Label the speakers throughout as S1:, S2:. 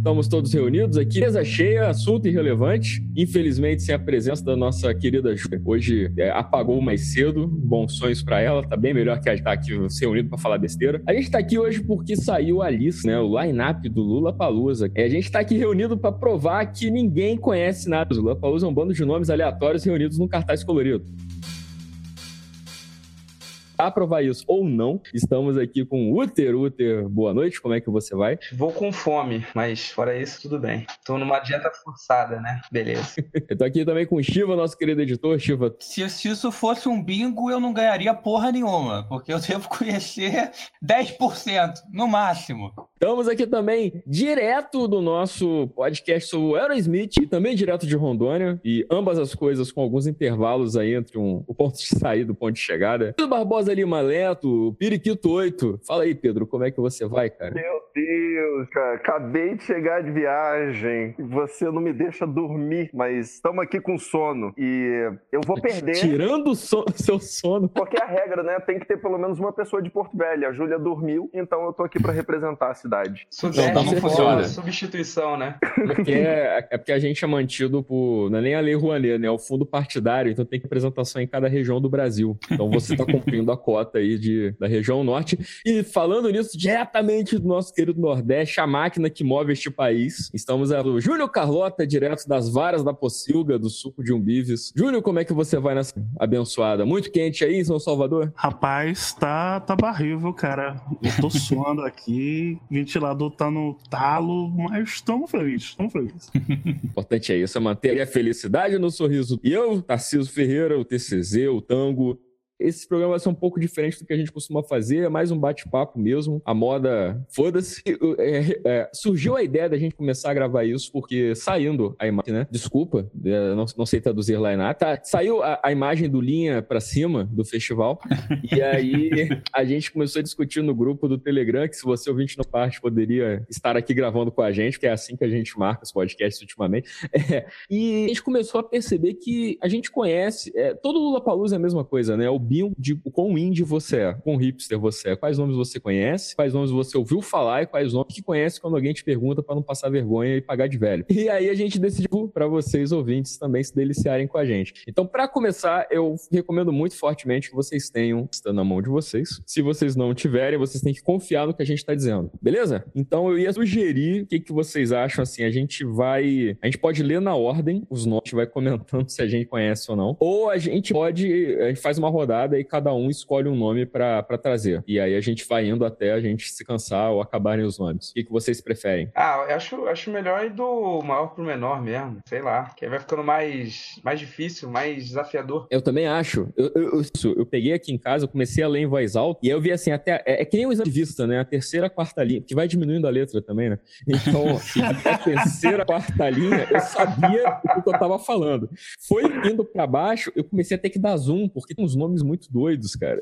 S1: Estamos todos reunidos aqui, mesa cheia, assunto irrelevante. Infelizmente, sem a presença da nossa querida Ju. Hoje é, apagou mais cedo. Bons sonhos para ela. Tá bem melhor que a gente tá aqui se reunido para falar besteira. A gente tá aqui hoje porque saiu a lista, né? O line-up do Lula Palusa. É, a gente tá aqui reunido para provar que ninguém conhece nada. O Lula Palusa é um bando de nomes aleatórios reunidos num cartaz colorido aprovar isso ou não, estamos aqui com o Uter. Uter, boa noite, como é que você vai?
S2: Vou com fome, mas fora isso, tudo bem. Tô numa dieta forçada, né? Beleza.
S1: eu tô aqui também com o Shiva, nosso querido editor. Shiva.
S3: Se, se isso fosse um bingo, eu não ganharia porra nenhuma, porque eu devo conhecer 10%, no máximo.
S1: Estamos aqui também direto do nosso podcast sobre o Aerosmith e também direto de Rondônia, e ambas as coisas com alguns intervalos aí entre um, o ponto de saída e o ponto de chegada. Pedro Barbosa Lima Leto, Periquito 8. Fala aí, Pedro, como é que você vai, cara?
S4: Meu Deus, cara, acabei de chegar de viagem, você não me deixa dormir, mas estamos aqui com sono e eu vou perder.
S1: Tirando o so seu sono.
S4: Porque a regra, né? Tem que ter pelo menos uma pessoa de Porto Velho. A Júlia dormiu, então eu tô aqui para representar a cidade
S2: não, não funciona. Substituição, né?
S1: Porque é, é, porque a gente é mantido por. Não é nem a Lei Rouanet, né? É o fundo partidário, então tem representação em cada região do Brasil. Então você está cumprindo a cota aí de, da região norte. E falando nisso, diretamente do nosso querido Nordeste, a máquina que move este país. Estamos o Júlio Carlota, direto das varas da Pocilga, do suco de umbives. Júlio, como é que você vai nessa abençoada? Muito quente aí em São Salvador?
S5: Rapaz, tá, tá barrível, cara. Eu tô suando aqui ventilador tá no talo, mas estamos felizes, estamos felizes.
S1: O importante é isso, é manter a felicidade no sorriso. E eu, Tarcísio Ferreira, o TCZ, o Tango, esse programa vai ser um pouco diferente do que a gente costuma fazer, é mais um bate-papo mesmo. A moda, foda-se. É, é, surgiu a ideia da gente começar a gravar isso porque saindo a imagem, né? Desculpa, é, não, não sei traduzir lá em Tá, saiu a, a, imagem do Linha pra cima do festival. e aí a gente começou a discutir no grupo do Telegram que se você ouvinte no parte poderia estar aqui gravando com a gente, que é assim que a gente marca os podcasts ultimamente. É, e a gente começou a perceber que a gente conhece. É, todo Lula Palusa é a mesma coisa, né? O sabiam de quão indie você é, quão hipster você é, quais nomes você conhece, quais nomes você ouviu falar e quais nomes que conhece quando alguém te pergunta para não passar vergonha e pagar de velho. E aí a gente decidiu para vocês ouvintes também se deliciarem com a gente. Então, para começar, eu recomendo muito fortemente que vocês tenham está na mão de vocês. Se vocês não tiverem, vocês têm que confiar no que a gente está dizendo. Beleza? Então eu ia sugerir o que, que vocês acham assim, a gente vai, a gente pode ler na ordem os nomes, vai comentando se a gente conhece ou não, ou a gente pode, a gente faz uma rodada rodada e cada um escolhe um nome para trazer. E aí a gente vai indo até a gente se cansar ou acabarem os nomes. O que, que vocês preferem?
S2: Ah, eu acho, acho melhor ir do maior pro menor mesmo. Sei lá. Que aí vai ficando mais, mais difícil, mais desafiador.
S1: Eu também acho. Eu, eu, eu, eu peguei aqui em casa, eu comecei a ler em voz alta e eu vi assim, até. É, é que nem o exame de vista, né? A terceira, quarta linha, que vai diminuindo a letra também, né? Então, até a terceira, quarta linha, eu sabia o que eu tava falando. Foi indo para baixo, eu comecei a ter que dar zoom, porque tem uns nomes muito doidos, cara.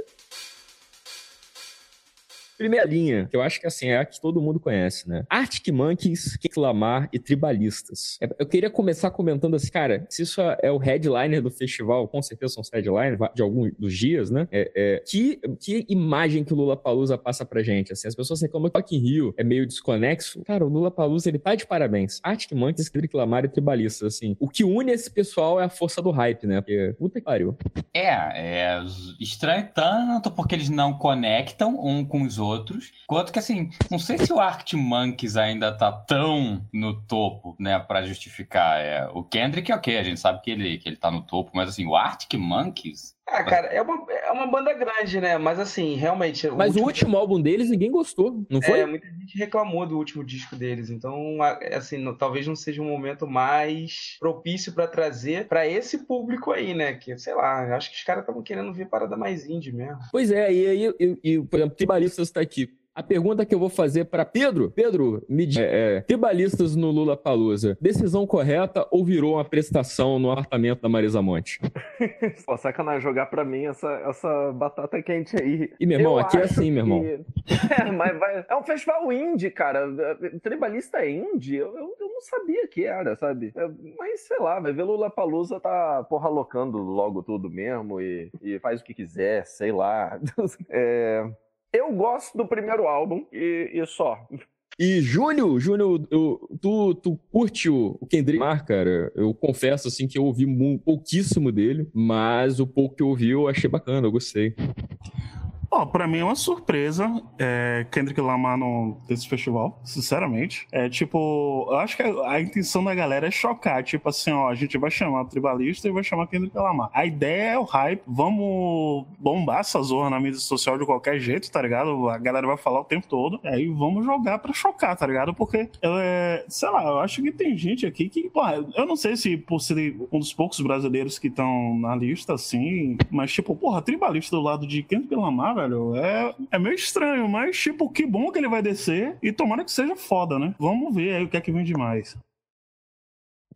S1: Primeira linha, que eu acho que assim, é a que todo mundo conhece, né? Arctic Monkeys, Kendrick e Tribalistas. É, eu queria começar comentando assim, cara, se isso é o headliner do festival, com certeza são os headliners de alguns dos dias, né? É, é, que, que imagem que o Lula Palusa passa pra gente, assim, as pessoas reclamam que in Rio é meio desconexo. Cara, o Lula Palusa, ele tá de parabéns. Arctic Monkeys, Kendrick e Tribalistas, assim. O que une esse pessoal é a força do hype, né? Porque, puta que pariu.
S3: É, é estranho tanto porque eles não conectam um com os outros outros. Quanto que, assim, não sei se o Arctic Monkeys ainda tá tão no topo, né, pra justificar. É, o Kendrick ok, a gente sabe que ele, que ele tá no topo, mas, assim, o Arctic Monkeys
S2: ah, cara, é uma, é uma banda grande, né? Mas assim, realmente.
S1: Mas o último... o último álbum deles ninguém gostou, não foi?
S2: É, muita gente reclamou do último disco deles. Então, assim, não, talvez não seja um momento mais propício para trazer para esse público aí, né? Que, sei lá, acho que os caras estavam querendo ver parada mais indie mesmo.
S1: Pois é, e aí, e, e, por exemplo, Tribalistas está aqui. A pergunta que eu vou fazer para Pedro, Pedro, me diz, é, é, tribalistas no Lula Palusa, decisão correta ou virou uma prestação no apartamento da Marisa Monte?
S4: Pô, sacanagem jogar para mim essa, essa batata quente aí.
S1: E meu irmão, eu aqui é assim, meu irmão. Que...
S4: É, mas vai... é um festival indie, cara. Tribalista é indie? Eu, eu, eu, não sabia que era, sabe? É, mas sei lá, vai ver Lula Palusa tá porra locando logo tudo mesmo e, e faz o que quiser, sei lá. É. Eu gosto do primeiro álbum e, e só.
S1: E Júnior, Júnior, tu, tu curte o o Kendrick Lamar, cara? Eu confesso, assim, que eu ouvi pouquíssimo dele, mas o pouco que eu ouvi eu achei bacana, eu gostei.
S5: Ó, pra mim é uma surpresa é, Kendrick Lamar no, desse festival, sinceramente. É tipo, eu acho que a, a intenção da galera é chocar. Tipo assim, ó, a gente vai chamar o tribalista e vai chamar Kendrick Lamar. A ideia é o hype, vamos bombar essa zorra na mídia social de qualquer jeito, tá ligado? A galera vai falar o tempo todo. Aí vamos jogar pra chocar, tá ligado? Porque, é, sei lá, eu acho que tem gente aqui que, pô, eu não sei se por ser um dos poucos brasileiros que estão na lista, assim, mas tipo, porra, tribalista do lado de Kendrick Lamar, velho, é, é meio estranho, mas tipo, que bom que ele vai descer e tomara que seja foda, né? Vamos ver aí o que é que vem demais.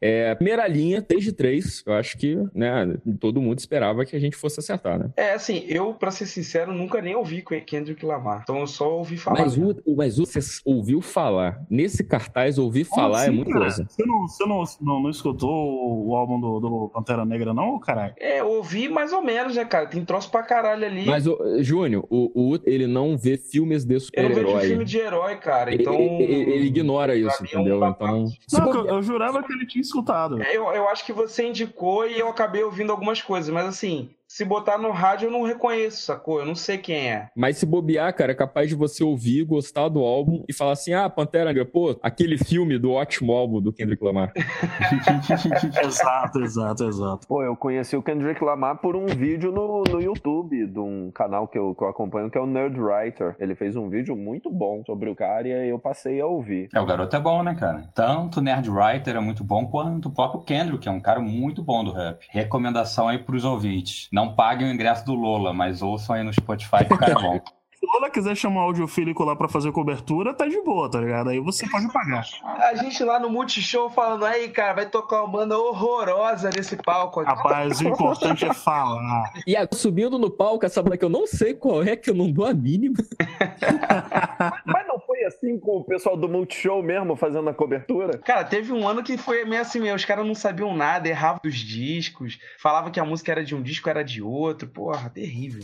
S1: É, primeira linha, 3 de 3. Eu acho que, né, todo mundo esperava que a gente fosse acertar, né?
S2: É, assim, eu, pra ser sincero, nunca nem ouvi Kendrick Lamar. Então eu só ouvi falar.
S1: Mas o, mas o você ouviu falar. Nesse cartaz, ouvir falar é
S5: assim,
S1: muito
S5: cara?
S1: coisa.
S5: Você, não, você não, não, não escutou o álbum do, do Pantera Negra, não, caralho?
S2: É, ouvi mais ou menos, né, cara? Tem troço pra caralho ali.
S1: Mas, ô, Júnior, o, o, ele não vê filmes de
S2: eu não vejo
S1: super-herói.
S2: filme de herói, cara.
S1: Ele,
S2: Então.
S1: ele- ele ignora isso,
S2: é
S1: entendeu? Então.
S5: Não, eu, eu jurava que ele tinha escutado.
S2: Eu, eu acho que você indicou e eu acabei ouvindo algumas coisas, mas assim, se botar no rádio eu não reconheço, sacou? Eu não sei quem é.
S1: Mas se bobear, cara, é capaz de você ouvir, gostar do álbum e falar assim: ah, Pantera Negra, pô, aquele filme do ótimo álbum do Kendrick Lamar.
S5: exato, exato, exato.
S4: Pô, eu conheci o Kendrick Lamar por um vídeo no, no YouTube de um canal que eu, que eu acompanho, que é o Nerd Writer. Ele fez um vídeo muito bom sobre o cara e aí eu passei a ouvir.
S3: É, o garoto é bom, né, cara? Tanto o Nerd Writer é muito bom, quanto o próprio Kendrick, que é um cara muito bom do rap. Recomendação aí pros ouvintes. Não paguem o ingresso do Lola, mas ouçam aí no Spotify que o cara é bom.
S5: Se o Lola quiser chamar o audiofílico lá pra fazer cobertura, tá de boa, tá ligado? Aí você pode pagar.
S2: A gente lá no Multishow falando, aí, cara, vai tocar uma banda horrorosa nesse palco aqui.
S5: Rapaz, o importante é falar.
S1: E subindo no palco, essa banda que eu não sei qual é, que eu não dou a mínima.
S4: Mas não assim com o pessoal do Multishow mesmo fazendo a cobertura?
S2: Cara, teve um ano que foi meio assim, os caras não sabiam nada, erravam dos discos, falava que a música era de um disco, era de outro. Porra, terrível.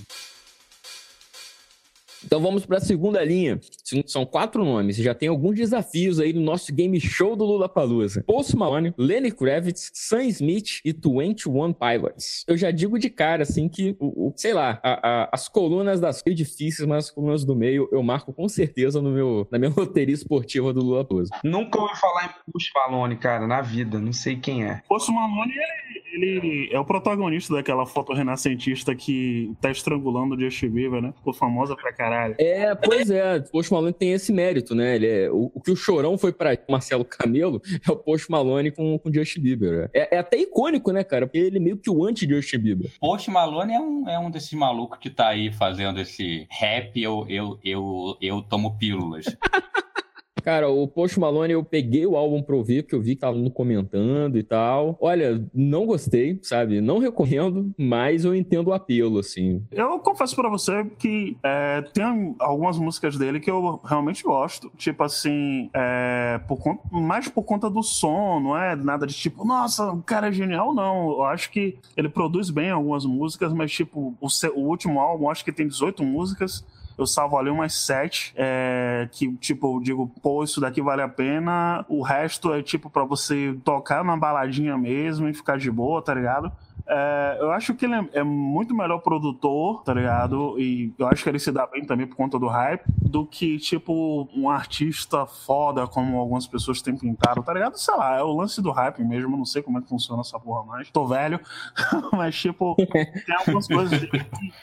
S1: Então vamos para a segunda linha. São- quatro nomes já tem alguns desafios aí no nosso game show do Lula Palusa. Post Malone, Lenny Kravitz, Sam Smith e 21 Pilots. Eu já digo de cara assim que, o, o- sei lá, a- a- as colunas das meio difíceis, mas as colunas do meio eu marco com certeza no meu, na minha loteria esportiva do Lula Palusa.
S2: Nunca ouvi falar em Push Malone, cara, na vida. Não sei quem é.
S5: Posto Malone, ele, ele é o protagonista daquela foto renascentista que tá estrangulando o Justin Bieber, né? Ficou famosa pra caralho.
S1: É, pois é, o Post Malone tem esse mérito, né? Ele é, o, o que o chorão foi pra Marcelo Camelo é o Post Malone com o Justin Bieber. É, é até icônico, né, cara? Porque ele é meio que o anti-Justin Bieber.
S3: Post Malone é um, é um desses malucos que tá aí fazendo esse rap, eu, eu, eu, eu tomo pílulas.
S1: Cara, o Post Malone eu peguei o álbum pra ouvir, porque eu vi que tava no comentando e tal. Olha, não gostei, sabe? Não recomendo, mas eu entendo o apelo, assim.
S5: Eu confesso pra você que é, tem algumas músicas dele que eu realmente gosto. Tipo assim, é, por conta, mais por conta do som, não é nada de tipo, nossa, o cara é genial, não. Eu acho que ele produz bem algumas músicas, mas tipo, o, se- o último álbum, acho que tem 18 músicas. Eu salvo ali umas sete, é, que, tipo, eu digo, pô, isso daqui vale a pena. O resto é, tipo, pra você tocar na baladinha mesmo e ficar de boa, tá ligado? É, eu acho que ele é, é muito melhor produtor, tá ligado? E eu acho que ele se dá bem também por conta do hype, do que, tipo, um artista foda, como algumas pessoas têm pintado, tá ligado? Sei lá, é o lance do hype mesmo, não sei como é que funciona essa porra mais. Tô velho, mas, tipo, tem algumas coisas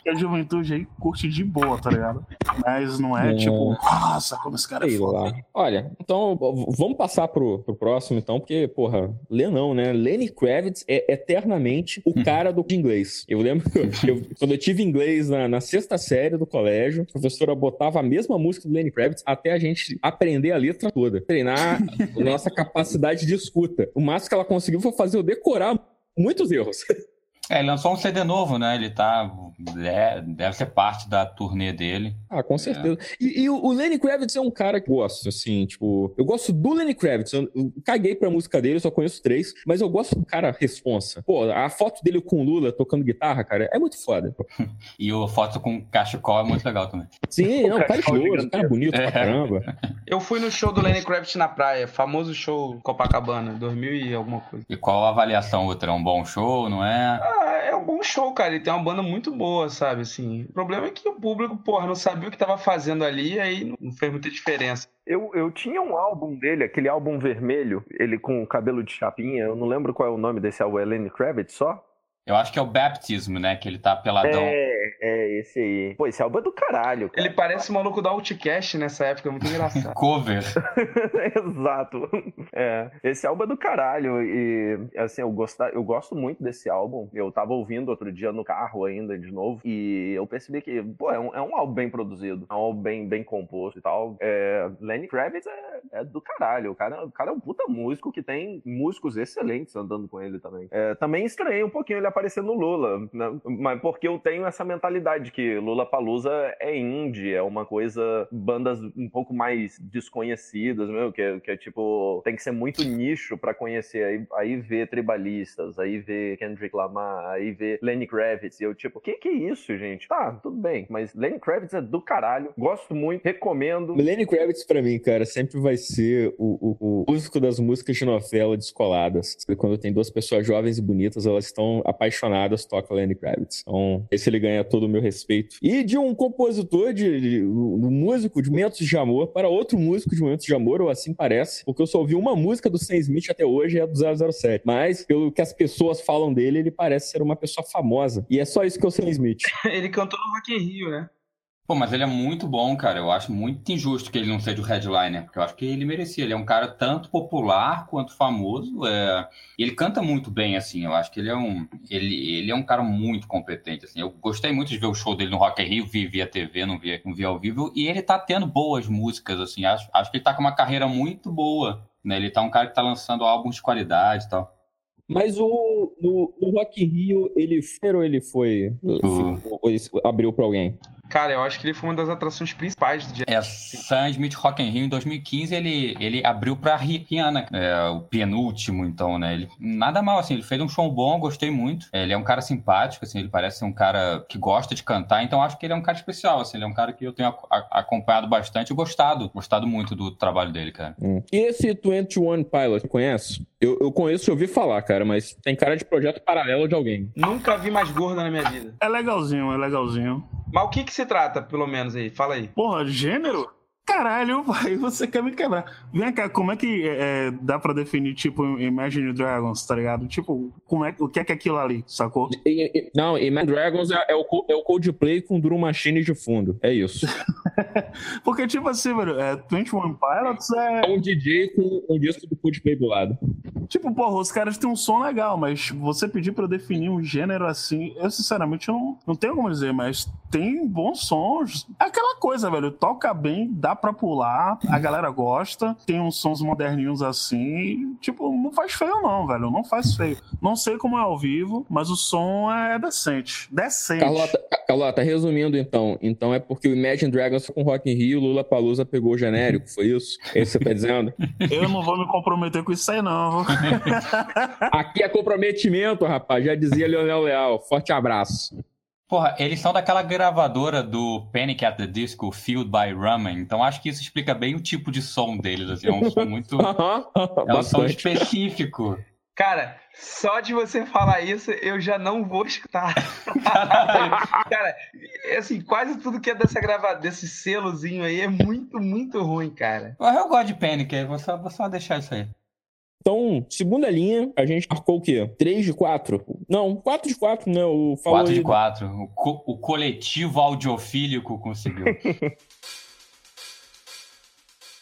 S5: que a juventude aí curte de boa, tá ligado? Mas não é,
S1: É.
S5: tipo, nossa, como esse cara é
S1: Sei
S5: foda.
S1: lá. Olha, então vamos passar pro, pro próximo, então, porque, porra, Lê não, né? Lenny Kravitz é eternamente o cara do inglês. Eu lembro que eu- quando eu tive inglês na, na sexta série do colégio, a professora botava a mesma música do Lenny Kravitz até a gente aprender a letra toda. Treinar nossa capacidade de escuta. O máximo que ela conseguiu foi fazer eu decorar muitos erros.
S3: É, ele lançou um CD novo, né? Ele tá. É, deve ser parte da turnê dele.
S1: Ah, com certeza. É. E, e, o Lenny Kravitz é um cara que eu gosto, assim, tipo. Eu gosto do Lenny Kravitz. Eu, eu caguei pra música dele, só conheço três, mas eu gosto do cara responsa. Pô, a foto dele com o Lula tocando guitarra, cara, é muito foda.
S3: e a foto com cachecol é muito legal também.
S1: Sim, não, cara é cara bonito é. pra caramba.
S2: Eu fui no show do Lenny Kravitz na praia, famoso show Copacabana, 2000 e alguma coisa.
S3: E qual a avaliação, outra? É um bom show, não é?
S2: Ah, é um bom show, cara. Ele tem uma banda muito boa, sabe? Assim, o problema é que o público, porra, não sabia o que tava fazendo ali, aí não fez muita diferença.
S4: Eu, eu tinha um álbum dele, aquele álbum vermelho, ele com o cabelo de chapinha, eu não lembro qual é o nome desse álbum, é Lenny Kravitz só?
S3: Eu acho que é o Baptism, né? Que ele tá peladão.
S4: É, é, esse aí. Pô, esse álbum é do caralho.
S2: Cara. Ele parece o maluco da Outcast nessa época, muito engraçado.
S3: Cover.
S4: Exato. É, esse álbum é do caralho. E, assim, eu, gosto, eu gosto muito desse álbum. Eu tava ouvindo outro dia no carro ainda, de novo. E eu percebi que, pô, é um, é um álbum bem produzido. É um álbum bem, bem composto e tal. É, Lenny Kravitz é, é, do caralho. O cara, o cara é um puta músico que tem músicos excelentes andando com ele também. É, também estranhei um pouquinho ele aparecer no Lula, né? mas porque eu tenho essa mentalidade que Lula Palusa é indie, é uma coisa, bandas um pouco mais desconhecidas, meu, que, é, que é tipo, tem que ser muito nicho para conhecer, aí, aí ver tribalistas, aí ver Kendrick Lamar, aí ver Lenny Kravitz, e eu tipo, que que é isso, gente? Tá, tudo bem, mas Lenny Kravitz é do caralho, gosto muito, recomendo.
S1: Lenny Kravitz para mim, cara, sempre vai ser o, o, o músico das músicas de novela descoladas. Quando tem duas pessoas jovens e bonitas, elas estão apaixonadas apaixonadas toca Lenny Kravitz. Então, esse ele ganha todo o meu respeito. E de um compositor, de, de um músico de Momentos de Amor para outro músico de Momentos de Amor, ou assim parece, porque eu só ouvi uma música do Sam Smith até hoje, é a do 007. Mas, pelo que as pessoas falam dele, ele parece ser uma pessoa famosa. E é só isso que eu sei Smith.
S2: ele cantou no Rock in Rio, né?
S3: Pô, mas ele é muito bom, cara. Eu acho muito injusto que ele não seja o headliner, porque eu acho que ele merecia. Ele é um cara tanto popular quanto famoso. É... Ele canta muito bem, assim. Eu acho que ele é um, ele, ele é um cara muito competente, assim. Eu gostei muito de ver o show dele no Rock in Rio, vi via TV, não vi, não vi ao vivo. E ele tá tendo boas músicas, assim. Acho, acho que ele tá com uma carreira muito boa, né? Ele tá um cara que tá lançando álbuns de qualidade e tal.
S1: Mas o no, no Rock in Rio, ele foi ou ele foi? Uhum. abriu pra alguém?
S2: Cara, eu acho que ele foi uma das atrações principais do dia.
S3: É, Sam Smith Rock in Rio em 2015, ele, ele abriu pra Rihanna, é, o penúltimo, então, né? Ele, nada mal, assim, ele fez um show bom, gostei muito. Ele é um cara simpático, assim, ele parece ser um cara que gosta de cantar, então acho que ele é um cara especial, assim, ele é um cara que eu tenho acompanhado bastante e gostado, gostado muito do trabalho dele, cara.
S1: Hum. E esse 21 Pilot, conhece? Eu, eu conheço e ouvi falar, cara, mas tem cara de projeto paralelo de alguém.
S2: Nunca vi mais gorda na minha vida.
S5: É legalzinho, é legalzinho.
S2: Mas o que que se trata, pelo menos aí? Fala aí.
S5: Porra, gênero? Caralho, vai, você quer me quebrar. Vem cá, como é que é, é dá pra definir, tipo, Imagine Dragons, tá ligado? Tipo, como é, o que é que é aquilo ali, sacou?
S1: não, Imagine Dragons é, é, o, é o Coldplay com Drum Machine de fundo, é isso.
S5: Porque, tipo assim, velho, é, 21 Pilots é...
S1: É um DJ com um disco do Coldplay do lado.
S5: Tipo, porra, os caras têm um som legal, mas você pedir pra definir um gênero assim, eu sinceramente não, não tenho como dizer, mas tem bons sons. É aquela coisa, velho, toca bem, dá pra pular, a galera gosta, tem uns sons moderninhos assim, tipo, não faz feio não, velho, não faz feio. Não sei como é ao vivo, mas o som é decente, decente.
S1: Carlota, Carlota resumindo então, então é porque o Imagine Dragons com Rock in Rio, Lula Palusa pegou o genérico, foi isso? É isso que você tá dizendo?
S5: Eu não vou me comprometer com isso aí não.
S1: Aqui é comprometimento, rapaz, já dizia Leonel Leal. Forte abraço.
S3: Porra, eles são daquela gravadora do Panic at the Disco, Fueled by Ramen, então acho que isso explica bem o tipo de som deles, assim, é um som muito... é um som específico.
S2: Cara, só de você falar isso, eu já não vou escutar. cara, assim, quase tudo que é dessa gravadora, desse selozinho aí é muito, muito ruim, cara.
S3: Eu gosto de Panic, vou só, vou só deixar isso aí.
S1: Então, segunda linha, a gente marcou o quê? 3 de 4? Não, 4 de 4, né? O
S3: 4 de 4. O, co o coletivo audiofílico conseguiu.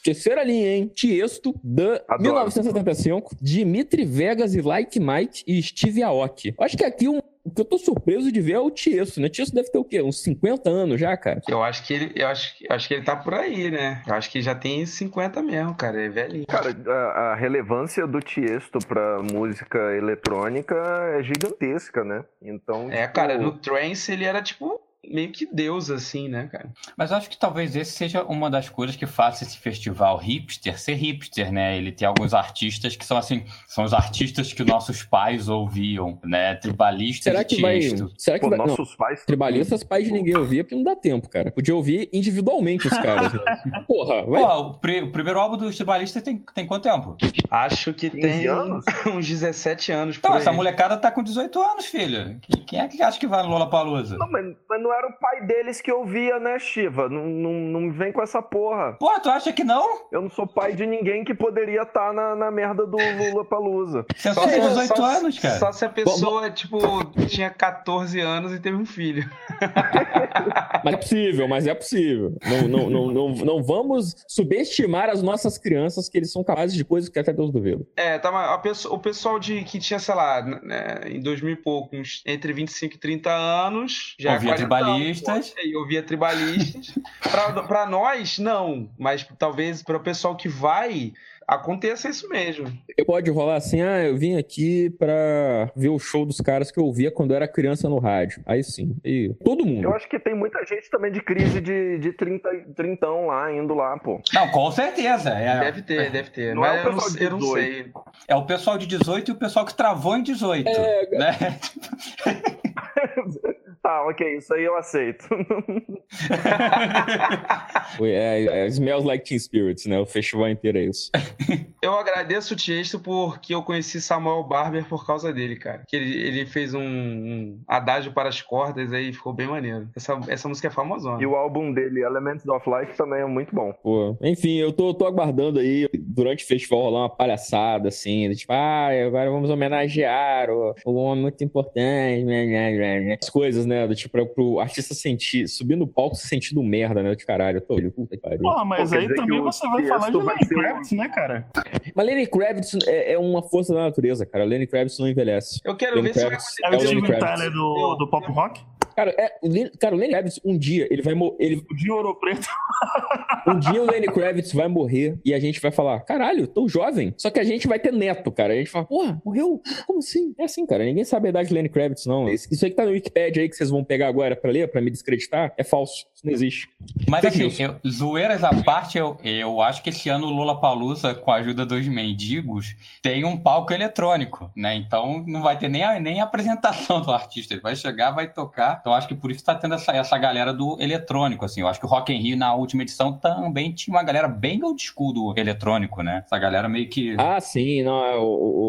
S1: Terceira linha, hein? Tiesto, da
S4: Adoro.
S1: 1975, Dimitri Vegas e Like Mike e Steve Aoki. Acho que aqui um, o que eu tô surpreso de ver é o Tiesto, né? Tiesto deve ter o quê? Uns 50 anos já, cara?
S2: Eu acho que ele, eu acho, que- acho que ele tá por aí, né? Eu acho que já tem 50 mesmo, cara. É velhinho.
S4: Cara, a, a relevância do Tiesto pra música eletrônica é gigantesca, né? Então.
S2: É,
S4: tipo,
S2: cara, no Trance ele era tipo meio que deus, assim, né, cara?
S3: Mas eu acho que talvez esse seja uma das coisas que faça esse festival hipster ser hipster, né? Ele tem alguns artistas que são assim, são os artistas que nossos pais ouviam, né? Tribalistas
S1: Será que vai. Será que
S4: Pô,
S1: vai. Não,
S4: nossos pais.
S1: tribalistas, pais de ninguém ouvia, porque não dá tempo, cara. Podia ouvir individualmente os caras. né? Porra, vai.
S3: Pô, o, pri- o primeiro álbum dos tribalistas tem, tem quanto tempo?
S2: Acho que
S4: 15
S2: tem
S4: anos?
S2: uns 17 anos
S3: Então, essa molecada tá com 18 anos, filho. Quem- Quem é que acha que vai no Lollapalooza?
S4: Não, mas, mas não era o pai deles que ouvia, né, Shiva? Não, não, não me vem com essa porra.
S3: Pô, tu acha que não?
S4: Eu não sou pai de ninguém que poderia estar na, na merda do Lula Palusa.
S3: Você
S2: Só
S3: tem 18
S2: só-
S3: anos, cara.
S2: só se a pessoa, tipo, tinha 14 anos e teve um filho.
S1: Mas é possível, mas é possível. Não, não, não, não, não vamos subestimar as nossas crianças, que eles são capazes de coisas que até Deus duvida.
S2: É, a pessoa- o pessoal de, que tinha, sei lá, né, em 2000 e pouco, entre 25 e 30 anos, já
S3: Ouvia
S2: quarentão,
S3: tribalistas.
S2: pô, E ouvia tribalistas. pra, pra nós, não. Mas talvez para o pessoal que vai, aconteça isso mesmo.
S1: Pode rolar assim, ah, eu vim aqui pra ver o show dos caras que eu ouvia quando eu era criança no rádio. Aí sim. E todo mundo.
S4: Eu acho que tem muita gente também de crise de, de 30, trintão lá, indo lá, pô.
S3: Não, com certeza. É,
S2: Deve ter, deve ter.
S4: Não
S2: Mas
S4: é o
S2: eu, não,
S4: pessoal de
S2: eu não
S4: 18.
S2: sei.
S3: é o pessoal de 18 e o pessoal que travou em 18.
S1: É,
S3: né?
S4: Tá, ok, isso aí eu aceito.
S1: É, é, Smells Like Teen Spirits, né? O festival inteiro é isso.
S2: Eu agradeço o Tiesto porque eu conheci Samuel Barber por causa dele, cara. Que ele, ele fez um, um adágio para as cordas aí ficou bem maneiro. Essa, essa música é famosona.
S4: e o álbum dele, Elements of Life, também é muito bom.
S1: Pô, enfim, eu tô, tô aguardando aí, durante o festival, rolar uma palhaçada, assim, de tipo, ah, agora vamos homenagear o, o homem muito importante, né, né, né. as coisas, né, do tipo, pro artista sentir, subir no palco se sentindo merda, né, de caralho, eu tô, olho, puta que pariu.
S5: Porra, mas
S4: Pô,
S5: aí também você vai falar de Lenny
S4: um-
S5: Kravitz, né, cara?
S1: Mas Lenny Kravitz é, é uma força da natureza, cara, Lenny Kravitz não envelhece.
S2: Eu quero
S1: Lenny
S2: ver se vai
S1: Kravitz
S5: É o
S1: É
S2: acontecer.
S5: Steven
S1: Kravitz.
S5: Tyler do, do pop rock?
S1: Cara, é, o Lenny, cara, o Lenny Kravitz, um dia, ele vai morrer, ele,
S5: O de Ouro Preto.
S1: um dia o Lenny Kravitz vai morrer e a gente vai falar, caralho, tão jovem. Só que a gente vai ter neto, cara. A gente fala, porra, morreu? Como assim? É assim, cara, ninguém sabe a idade do Lenny Kravitz, não. Isso aí que tá no Wikipedia aí que vocês vão pegar agora pra ler, pra me descreditar, é falso. Isso não existe.
S3: Mas
S1: Fake
S3: assim, eu- zoeiras à parte, eu, eu acho que esse ano o Lula Palusa, com a ajuda dos mendigos, tem um palco eletrônico, né? Então não vai ter nem a, nem a apresentação do artista. Ele vai chegar, vai tocar. Então acho que por isso tá tendo essa, essa galera do eletrônico, assim. Eu acho que o Rock in Rio, na última edição, também tinha uma galera bem old school do eletrônico, né? Essa galera meio que.
S1: Ah, sim, não, é, o,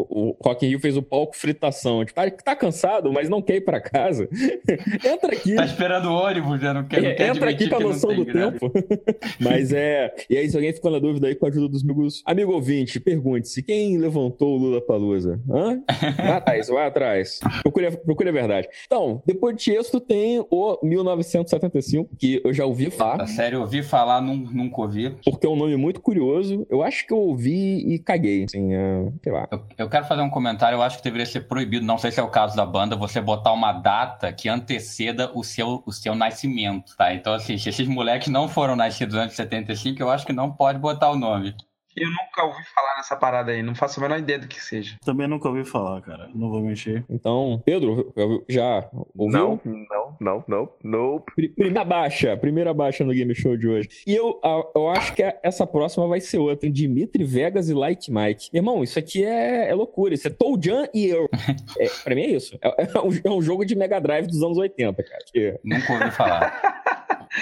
S1: o, o Rock in Rio fez o palco fritação. Tipo, tá, tá cansado, mas não quer ir pra casa. Entra aqui.
S3: Tá esperando o ônibus, né? Não quer, não
S1: É,
S3: quer
S1: entra aqui com a noção do
S3: grana.
S1: tempo. Mas é. E aí, se alguém ficou na dúvida aí com a ajuda dos amigos. Amigo ouvinte, pergunte-se: quem levantou o Lula Palusa? Hã? Vai atrás, vai atrás. Procure, a- procure a verdade. Então, depois de Tiesto tem o 1975, que eu já ouvi falar,
S3: A sério, eu ouvi falar, nun- nunca ouvi.
S1: porque é um nome muito curioso. Eu acho que eu ouvi e caguei. Assim, é, sei lá.
S3: Eu, eu quero fazer um comentário, eu acho que deveria ser proibido, não sei se é o caso da banda, você botar uma data que anteceda o seu, o seu nascimento, tá? Então, assim, se esses moleques não foram nascidos antes de 75, eu acho que não pode botar o nome.
S2: Eu nunca ouvi falar nessa parada aí, não faço a menor ideia do que seja.
S5: Também nunca ouvi falar, cara. Não vou mentir.
S1: Então, Pedro, já ouviu?
S4: Não, não, não, não, não.
S1: Pri- Primeira baixa, primeira baixa no Game Show de hoje. E eu, eu acho que essa próxima vai ser outra. Dimitri Vegas e Like Mike. Irmão, isso aqui é, é loucura. Isso é Toujan e eu. É, pra mim é isso. É, é um, é um jogo de Mega Drive dos anos 80, cara. Que-
S3: Nunca ouvi falar.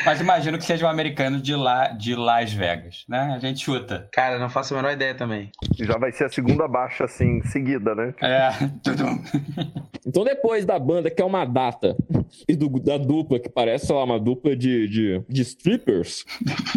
S3: Mas imagino que seja um americano de, lá, de Las Vegas, né? A gente chuta.
S2: Cara, não faço a menor ideia também.
S4: Já vai ser a segunda baixa, assim, seguida, né?
S3: É, tudo.
S1: Então, depois da banda, que é uma data, e do- da dupla, que parece, sei lá, uma dupla de, de, de strippers,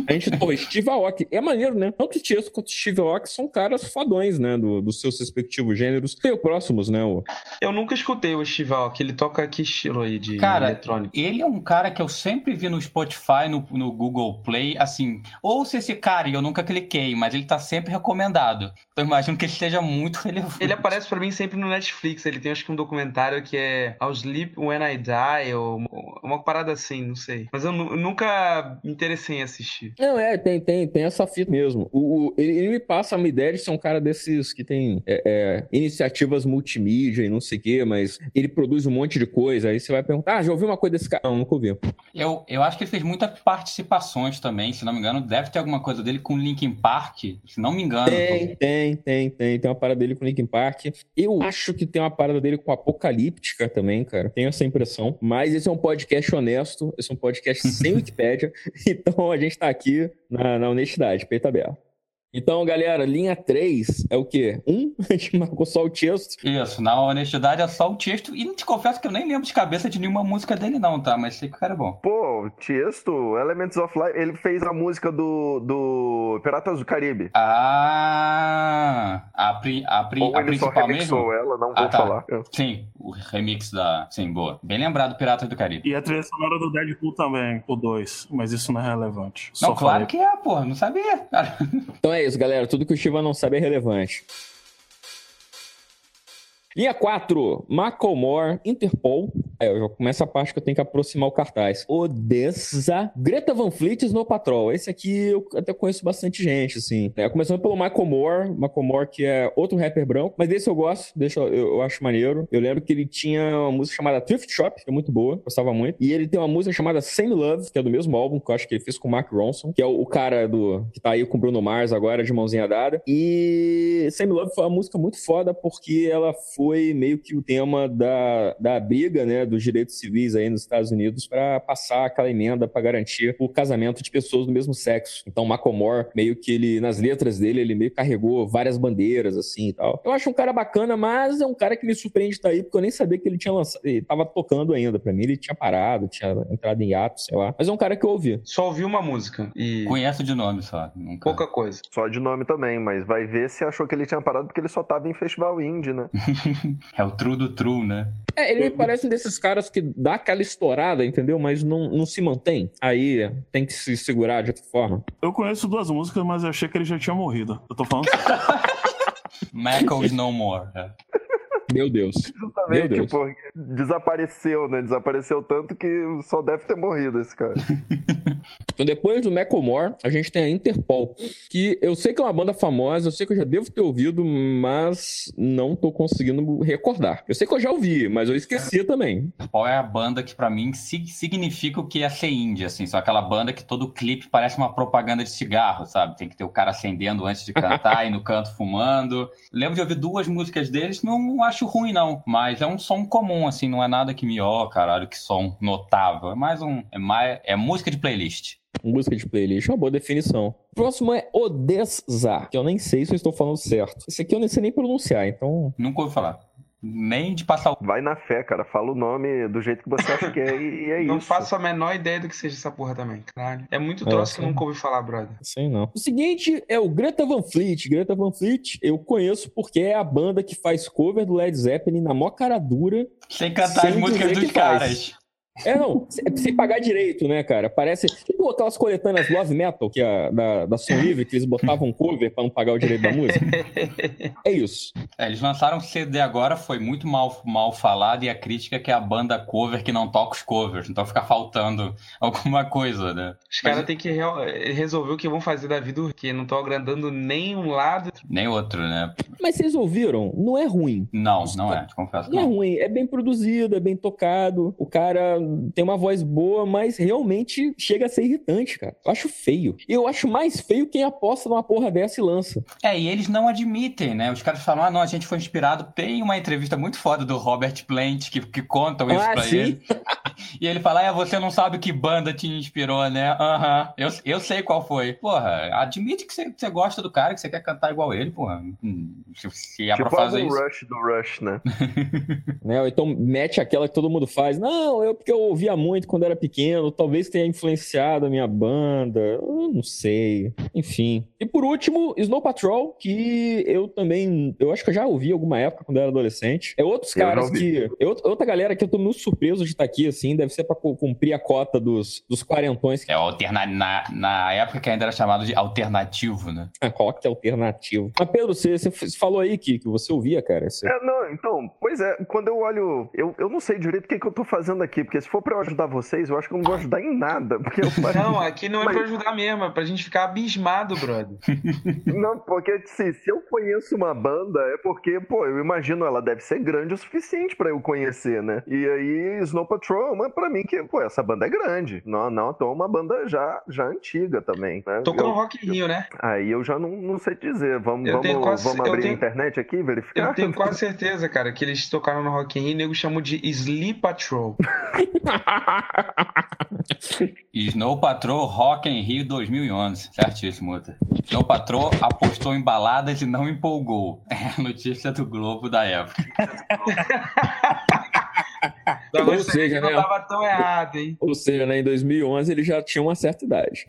S1: a gente, pô, Steve Aoki. É maneiro, né? Tanto o Tiesto quanto o Steve Aoki são caras fodões, né? Do, dos seus respectivos gêneros. Tem o próximos, né? O,
S2: Eu nunca escutei o Estival, que ele toca que estilo aí de
S3: Cara,
S2: eletrônico.
S3: Ele é um cara que eu sempre vi no Spotify Spotify, no, no Google Play, assim, ouça esse cara, e eu nunca cliquei, mas ele tá sempre recomendado. Então eu imagino que ele esteja muito relevante.
S2: Ele aparece pra mim sempre no Netflix. Ele tem acho que um documentário que é I'll Sleep When I Die, ou uma parada assim, não sei. Mas eu, eu nunca me interessei em assistir.
S1: Não, é, tem, tem, tem essa fita mesmo. O, o- ele, ele me passa uma ideia de ser um cara desses que tem é, é, iniciativas multimídia e não sei o quê, mas ele produz um monte de coisa. Aí você vai perguntar, ah, já ouviu uma coisa desse cara? Não, nunca ouvi.
S3: Eu, eu acho que ele fez muitas participações também, se não me engano. Deve ter alguma coisa dele com Linkin Park, se não me engano.
S1: Tem, tem, tem, tem. Tem uma parada dele com Linkin Park. Eu acho que tem uma parada dele com Apocalíptica também, cara. Tenho essa impressão. Mas esse é um podcast honesto. Esse é um podcast sem Wikipédia. Então a gente tá aqui na, na honestidade, peito aberto. Então, galera, linha 3 é o quê? Um, a gente marcou só o texto.
S3: Isso, na honestidade é só o texto. E não te confesso que eu nem lembro de cabeça de nenhuma música dele, não, tá? Mas sei que o cara é bom.
S4: Pô, Tiesto, Elements of Life, ele fez a música do, do Piratas do Caribe.
S3: Ah, a, pri, a, pri,
S4: Ou
S3: a
S4: ele só
S3: principal
S4: remixou
S3: mesmo?
S4: ela, não
S3: Ah,
S4: vou
S3: tá.
S4: falar.
S3: Sim, o remix da. Sim, boa. Bem lembrado, Piratas do Caribe.
S5: E a trilha sonora do Deadpool também, o 2. Mas isso não é relevante.
S3: Não,
S5: Só
S3: claro
S5: falei.
S3: que é, porra. Não sabia. Cara.
S1: Então é isso, galera. Tudo que o Shiva não sabe é relevante. Linha 4, Macklemore, Interpol. É, eu já começo a parte que eu tenho que aproximar o cartaz. Odessa, Greta Van Fleet e Snow Patrol. Esse aqui eu até conheço bastante gente, assim. É, começando pelo Macklemore, Macklemore que é outro rapper branco, mas desse eu gosto, desse eu, eu acho maneiro. Eu lembro que ele tinha uma música chamada Thrift Shop, que é muito boa, gostava muito. E ele tem uma música chamada Same Love, que é do mesmo álbum, que eu acho que ele fez com o Mark Ronson, que é o, o cara do que tá aí com o Bruno Mars agora, de mãozinha dada. E Same Love foi uma música muito foda porque ela foi meio que o tema da, da briga, né, dos direitos civis aí nos Estados Unidos para passar aquela emenda para garantir o casamento de pessoas do mesmo sexo. Então, Macklemore, meio que ele, nas letras dele, ele meio que carregou várias bandeiras, assim, e tal. Eu acho um cara bacana, mas é um cara que me surpreende estar aí, porque eu nem sabia que ele tinha lançado, ele tava tocando ainda. Pra mim, ele tinha parado, tinha entrado em ato, sei lá. Mas é um cara que eu ouvi.
S2: Só ouvi uma música e
S3: Conheço de nome só. Nunca.
S2: pouca coisa.
S4: Só de nome também, mas vai ver se achou que ele tinha parado porque ele só tava em festival indie, né?
S3: É o true do true, né?
S1: É, ele me parece um desses caras que dá aquela estourada, entendeu? Mas não, não se mantém. Aí tem que se segurar de outra forma.
S5: Eu conheço duas músicas, mas eu achei que ele já tinha morrido. Eu tô falando.
S3: Mackles No More. é.
S1: Meu Deus. Meu
S4: Justamente,
S1: Deus.
S4: tipo, desapareceu, né? Desapareceu tanto que só deve ter morrido esse cara.
S1: Então, depois do Macklemore, a gente tem a Interpol, que eu sei que é uma banda famosa, eu sei que eu já devo ter ouvido, mas não tô conseguindo recordar. Eu sei que eu já ouvi, mas eu esqueci também.
S3: Qual é a banda que pra mim sig- significa o que é ser indie, assim? Só aquela banda que todo clipe parece uma propaganda de cigarro, sabe? Tem que ter o cara acendendo antes de cantar e no canto fumando. Lembro de ouvir duas músicas deles, não acho ruim não, mas é um som comum, assim, não é nada que me, ó, caralho, que som notável. É mais um, é mais, é música de playlist.
S1: Música de playlist, é uma boa definição. Próximo é Odessa, que eu nem sei se eu estou falando certo. Esse aqui eu nem sei nem pronunciar, então.
S3: Nunca ouvi falar. Nem de passar o
S4: Vai na fé, cara. Fala o nome do jeito que você acha que é e, e é
S2: Não
S4: isso.
S2: faço a menor ideia do que seja essa porra também, caralho. É muito troço que eu
S1: sim.
S2: nunca ouvi falar, brother.
S1: Sei não. O seguinte é o Greta Van Fleet. Greta Van Fleet eu conheço porque é a banda que faz cover do Led Zeppelin na mó cara dura.
S3: Sem cantar as
S1: Sem
S3: músicas
S1: dizer
S3: dos
S1: que faz. É, não, é sem pagar direito, né, cara? Parece tipo aquelas coletâneas Love Metal que a, da, da Som Livre, que eles botavam cover pra não pagar o direito da música. É isso.
S3: É, eles lançaram um CD agora, foi muito mal, mal falado, e a crítica é que é a banda cover que não toca os covers, então fica faltando alguma coisa, né?
S2: Os caras têm que real- resolver o que vão fazer da vida, porque não estão agrandando nem um lado.
S3: Nem outro, né?
S1: Mas vocês ouviram? Não é ruim.
S3: Não, não é, te confesso.
S1: Não é
S3: Não.
S1: ruim, é bem produzido, é bem tocado. O cara tem uma voz boa, mas realmente chega a ser irritante, cara. Eu acho feio. E eu acho mais feio quem aposta numa porra dessa e lança.
S3: É, e eles não admitem, né? Os caras falam, ah, não, a gente foi inspirado. Tem uma entrevista muito foda do Robert Plant que, que contam isso
S1: Ah,
S3: pra
S1: sim.
S3: ele. E ele fala, é, você não sabe que banda te inspirou, né? Aham, eu, eu sei qual foi. Porra, admite que você, que você gosta do cara, que você quer cantar igual ele, porra. Hum, Se, se é
S4: tipo
S3: pra fazer isso.
S4: rush do Rush, né?
S1: Né? Então mete aquela que todo mundo faz. Não, eu porque eu ouvia muito quando era pequeno, talvez tenha influenciado a minha banda, eu não sei. Enfim. E por último, Snow Patrol, que eu também, eu acho que eu já ouvi alguma época quando eu era adolescente. É outros
S4: Eu
S1: caras que, é outra galera que eu tô muito surpreso de estar aqui, assim, deve ser pra cu- cumprir a cota dos, dos quarentões.
S3: É alterna... na, na época que ainda era chamado de alternativo, né?
S1: Rock alternativo. Mas Pedro, você, você falou aí que, que você ouvia, cara. Você-
S4: É, não, então, pois é, quando eu olho, eu, eu não sei direito o que, que eu tô fazendo aqui, porque se for pra eu ajudar vocês, eu acho que eu não vou ajudar em nada, porque eu
S2: Não, aqui não é
S4: Mas-
S2: pra ajudar mesmo, é pra gente ficar abismado, brother.
S4: Não, porque assim, se eu conheço uma banda, é porque, pô, eu imagino ela deve ser grande o suficiente pra eu conhecer, né? E aí, Snow Patrol, mas pra mim que, pô, essa banda é grande. Não, não, então é uma banda já, já antiga também, né?
S2: Tocou
S4: Eu-
S2: no Rock in Rio, né?
S4: Aí eu já não, não sei dizer. Vamos,
S2: Eu
S4: vamos,
S2: quase-
S4: vamos abrir
S2: tenho-
S4: a internet aqui e verificar?
S2: Eu tenho quase certeza, cara, que eles tocaram no Rock in Rio e o nego chamou de Sleep Patrol.
S3: Snow Patrol Rock in Rio 2011. Certíssimo. Snow Patrol apostou em baladas e não empolgou. É a notícia do Globo da época.
S2: Então,
S1: Ou seja,
S2: não
S1: né?
S2: tava tão errado, hein?
S1: Ou seja, né, em 2011 ele já tinha uma certa idade.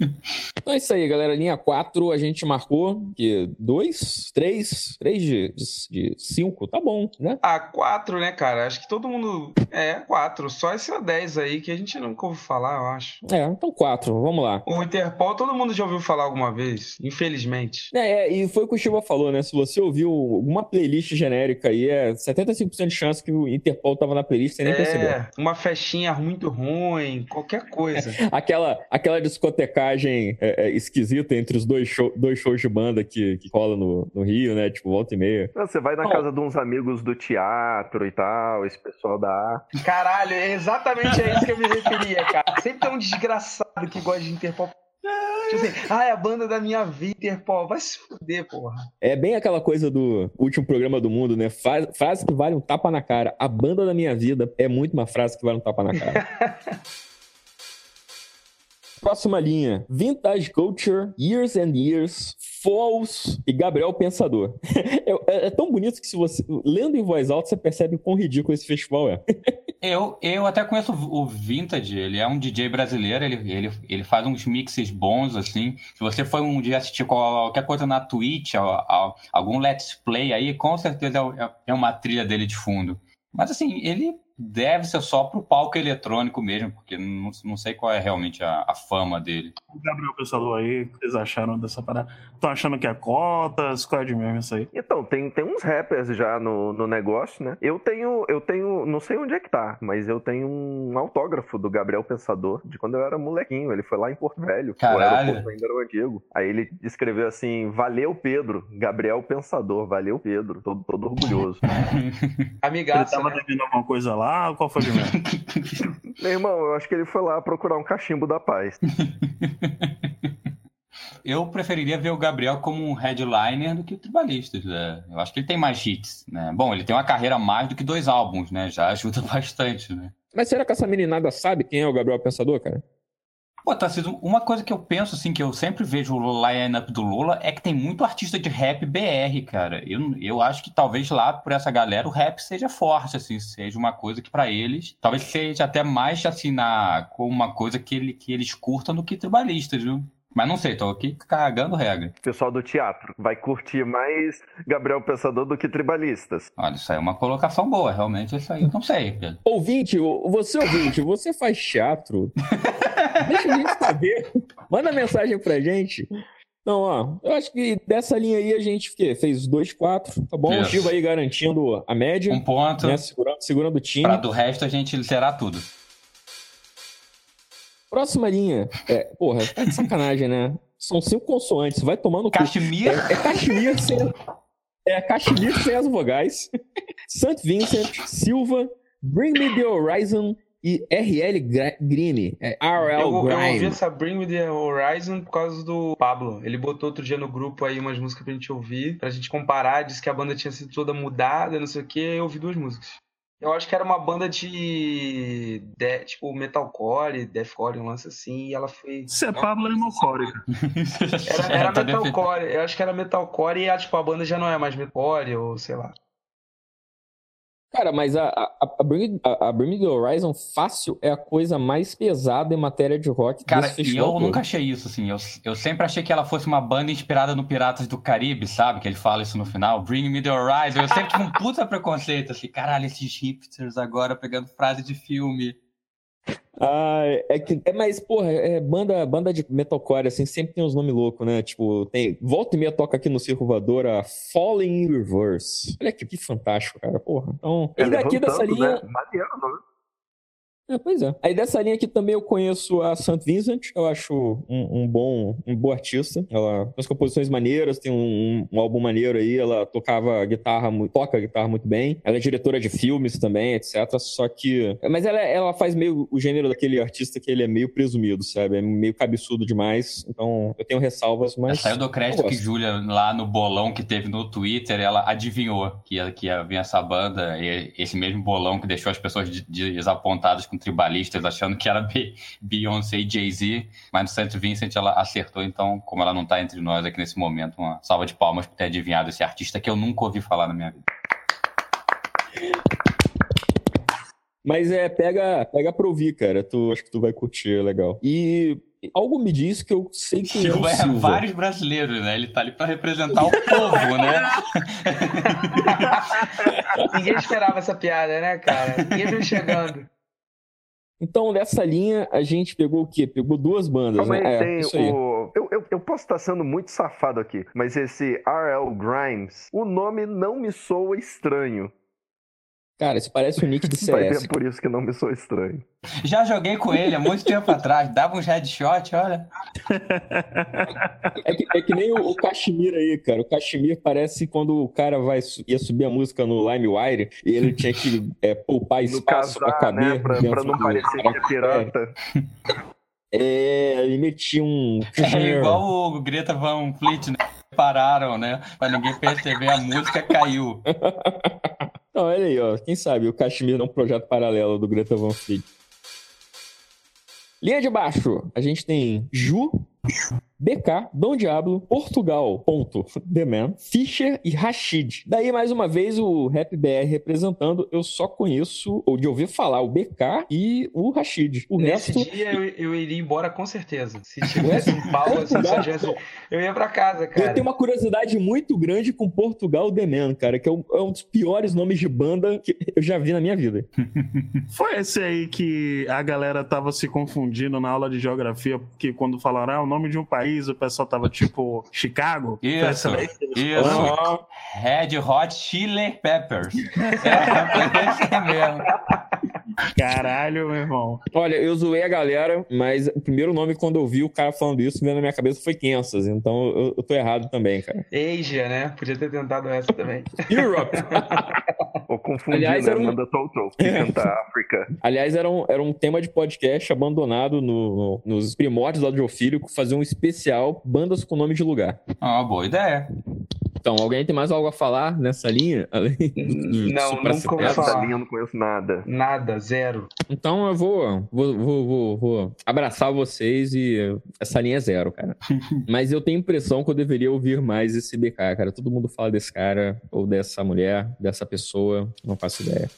S1: então é isso aí, galera. Linha 4 a gente marcou que dois, três, três de, de, de cinco, tá bom, né?
S2: Ah, quatro, né, cara? Acho que todo mundo. É, quatro. Só esse é 10 aí que a gente nunca ouviu falar, eu acho.
S1: É, então quatro, vamos lá.
S2: O Interpol, todo mundo já ouviu falar alguma vez, infelizmente.
S1: É, é, e foi o que o Chiba falou, né? Se você ouviu alguma playlist genérica aí, é 75% de chance que o Interpol tava na playlist sem nem perceber.
S2: É, uma festinha muito ruim, qualquer coisa.
S1: Aquela, aquela discotecagem é, é, esquisita entre os dois, show- dois shows de banda que, que rola no, no Rio, né? Tipo, volta e meia.
S4: Não, Você vai na
S1: Bom.
S4: casa de uns amigos do teatro e tal, esse pessoal da arte.
S2: Caralho, é exatamente a isso que eu me referia, cara. Sempre tem um desgraçado que gosta de Interpol. Tipo assim, ah, é a banda da minha vida, Interpol. Vai se fuder, porra.
S1: É bem aquela coisa do último programa do mundo, né? Frase que vale um tapa na cara. A banda da minha vida é muito uma frase que vale um tapa na cara. Próxima linha: Vintage Culture, Years and Years, Falls e Gabriel Pensador. É, é- é tão bonito que se você lendo em voz alta você percebe quão ridículo esse festival é.
S3: Eu, eu até conheço o Vintage, ele é um DJ brasileiro, ele, ele, ele faz uns mixes bons, assim. Se você for um dia assistir qualquer coisa na Twitch, algum Let's Play aí, com certeza é, é uma trilha dele de fundo. Mas assim, ele deve ser só pro palco eletrônico mesmo, porque não, não sei qual é realmente a, a fama dele.
S5: O Gabriel Pensador aí, o que vocês acharam dessa parada? Estão achando que é cotas? Qual é de mesmo isso aí?
S4: Então, tem, tem uns rappers já no, no negócio, né? Eu tenho, eu tenho, não sei onde é que tá, mas eu tenho um autógrafo do Gabriel Pensador, de quando eu era molequinho. Ele foi lá em Porto Velho.
S3: Caralho.
S4: O aeroporto ainda era o antigo. Aí ele escreveu assim: Valeu, Pedro. Gabriel Pensador, valeu, Pedro. Todo, todo orgulhoso.
S5: Ele
S2: Amigaço,
S5: tava
S2: né?
S5: devendo alguma coisa lá? Qual foi de mesmo?
S4: Meu irmão, eu acho que ele foi lá procurar um cachimbo da paz.
S3: Eu preferiria ver o Gabriel como um headliner do que o Tribalistas. né? Eu acho que ele tem mais hits, né? Bom, ele tem uma carreira a mais do que dois álbuns, né? Já ajuda bastante, né?
S1: Mas será que essa meninada sabe quem é o Gabriel Pensador, cara?
S3: Pô, Tarcísio, uma coisa que eu penso, assim, que eu sempre vejo o line-up do Lula é que tem muito artista de rap BR, cara. Eu, eu acho que talvez lá, por essa galera, o rap seja forte, assim, seja uma coisa que pra eles, talvez seja até mais, assim, na, uma coisa que, ele, que eles curtam do que tribalistas, viu? Mas não sei, tô aqui cagando regra.
S4: Pessoal do teatro vai curtir mais Gabriel Pensador do que tribalistas.
S3: Olha, isso aí é uma colocação boa, realmente, isso aí eu não sei, Pedro.
S1: Ouvinte, o- você ouvinte, você faz teatro? Deixa a gente saber. Manda mensagem pra gente. Não, ó, eu acho que dessa linha aí a gente o quê? fez 2, 4, tá bom? O
S3: Isso.
S1: Chivo aí garantindo a média,
S3: Um ponto,
S1: né? Segurando, segurando o time.
S3: pra do resto a gente zerar tudo.
S1: Próxima linha. É, porra, tá de sacanagem, né? São cinco consoantes, vai tomando.
S3: Cachemir,
S1: É, é Cachemir sem, é Cachemir sem as vogais. St. Vincent, Silva, Bring Me The Horizon e RL Grime. É RL
S2: Eu, eu ouvi
S1: Grime.
S2: essa Bring Me The Horizon por causa do Pablo. Ele botou outro dia no grupo aí umas músicas pra gente ouvir, pra gente comparar. Disse que a banda tinha sido toda mudada, não sei o que. Eu ouvi duas músicas. Eu acho que era uma banda de. de- tipo, metalcore, deathcore, um lance assim, e ela foi.
S5: Isso é Pablo Emocore, cara.
S2: Era, era
S3: Tá
S2: metalcore, eu acho que era metalcore e a, tipo, a banda já não é mais metalcore, ou sei lá.
S1: Cara, mas a, a, a, Bring, a, a Bring Me The Horizon fácil é a coisa mais pesada em matéria de rock
S3: Cara,
S1: desse
S3: e eu
S1: todo.
S3: nunca achei isso, assim. Eu, eu sempre achei que ela fosse uma banda inspirada no Piratas do Caribe, sabe? Que ele fala isso no final. Bring Me The Horizon. Eu sempre tive um puta preconceito, assim. Caralho, esses hipsters agora pegando frase de filme.
S1: Ah, é que. É, mas, porra, é banda, banda de metalcore, assim, sempre tem uns nomes loucos, né? Tipo, tem. Volta e meia toca aqui no Circo Voador a Falling in Reverse. Olha que, que fantástico, cara, porra. Então, e daqui dessa linha.
S4: Né? Né?
S1: É, pois é. Aí dessa linha aqui também eu conheço a St. Vincent, eu acho um, um bom um bom artista. Ela tem as composições maneiras, tem um, um álbum maneiro aí, ela tocava guitarra, toca guitarra muito bem. Ela é diretora de filmes também, etc. Só que. Mas ela, ela faz meio o gênero daquele artista que ele é meio presumido, sabe? É meio cabeçudo demais. Então eu tenho ressalvas, mas.
S3: Saiu do crédito que. Júlia, lá no bolão que teve no Twitter, ela adivinhou que ia, que ia vir essa banda, e esse mesmo bolão que deixou as pessoas de- de- desapontadas com tribalistas, achando que era Be- Beyoncé e Jay-Z, mas no St. Vincent ela acertou, então, como ela não tá entre nós aqui nesse momento, uma salva de palmas por ter adivinhado esse artista que eu nunca ouvi falar na minha vida.
S1: Mas é, pega, pega pra ouvir, cara. Tu, acho que tu vai curtir, é legal. E algo me diz que eu sei quem o
S3: Silva é
S1: Silva.
S3: vários brasileiros, né? Ele tá ali pra representar o povo, né?
S2: Ninguém esperava essa piada, né, cara? Ninguém viu chegando.
S1: Então, dessa linha, a gente pegou o quê? Pegou duas bandas, né? É,
S4: tem
S1: isso aí.
S4: o. Eu, eu, eu posso estar sendo muito safado aqui, mas esse R.L. Grimes, o nome não me soa estranho.
S1: Cara, isso parece o nick de
S4: Vai
S1: CS.
S4: ver por isso que não me soa estranho.
S3: Já joguei com ele há muito tempo atrás, dava uns headshot, olha.
S1: É que, é que nem o, o Kashmir aí, cara. O Kashmir parece quando o cara vai, ia subir a música no LimeWire e ele tinha que é, poupar espaço pra
S4: casar,
S1: caber.
S4: né? Pra, pra não
S1: do
S4: parecer que é pirata.
S1: É, ele metia um.
S3: É igual o Greta Van Fleet, né? Pararam, né? Pra ninguém perceber, a música caiu.
S1: Não, olha aí, ó. Quem sabe o Kashmir é um projeto paralelo do Greta Van Fleet. Linha de baixo, a gente tem Ju, BK, Dom Diablo, Portugal, ponto, The Man, Fischer e Rashid. Daí, mais uma vez, o Rap BR representando. Eu só conheço, ou de ouvir falar, o BK e o Rashid. O
S2: Nesse
S1: resto.
S2: dia eu, eu iria embora com certeza. Se tivesse um pau, assim, se eu, tivesse, eu ia pra casa,
S1: Eu
S2: cara.
S1: tenho uma curiosidade muito grande com Portugal The Man, cara, que é um, é um dos piores nomes de banda que eu já vi na minha vida.
S5: Foi esse aí que a galera tava se confundindo na aula de geografia, porque quando falaram ah, o nome de um país, o pessoal tava tipo Chicago.
S3: Isso, isso.
S1: Ah,
S3: Red Hot Chili Peppers. É, esse mesmo.
S5: Caralho, meu irmão.
S1: Olha, eu zoei a galera, mas o primeiro nome, quando eu vi o cara falando isso, veio na minha cabeça foi Kansas. Então eu, eu tô errado também, cara.
S2: Asia, né? Podia ter tentado essa também.
S1: Europe.
S4: Ou confundir,
S1: Aliás,
S4: né?
S1: era um-
S4: Manda Toto, que canta África.
S1: Aliás, era um, era um tema de podcast abandonado no- nos primórdios do audiofílico, fazer um especial bandas com nome de lugar.
S3: Ah, boa ideia.
S1: Então, alguém tem mais algo a falar nessa linha? Além do-
S2: Não, nunca ouvi falar.
S4: Essa linha eu não conheço nada.
S2: Nada, zero.
S1: Então eu vou, vou, vou, vou, vou abraçar vocês e essa linha é zero, cara. Mas eu tenho a impressão que eu deveria ouvir mais esse BK, cara. Todo mundo fala desse cara, ou dessa mulher, dessa pessoa, não faço ideia.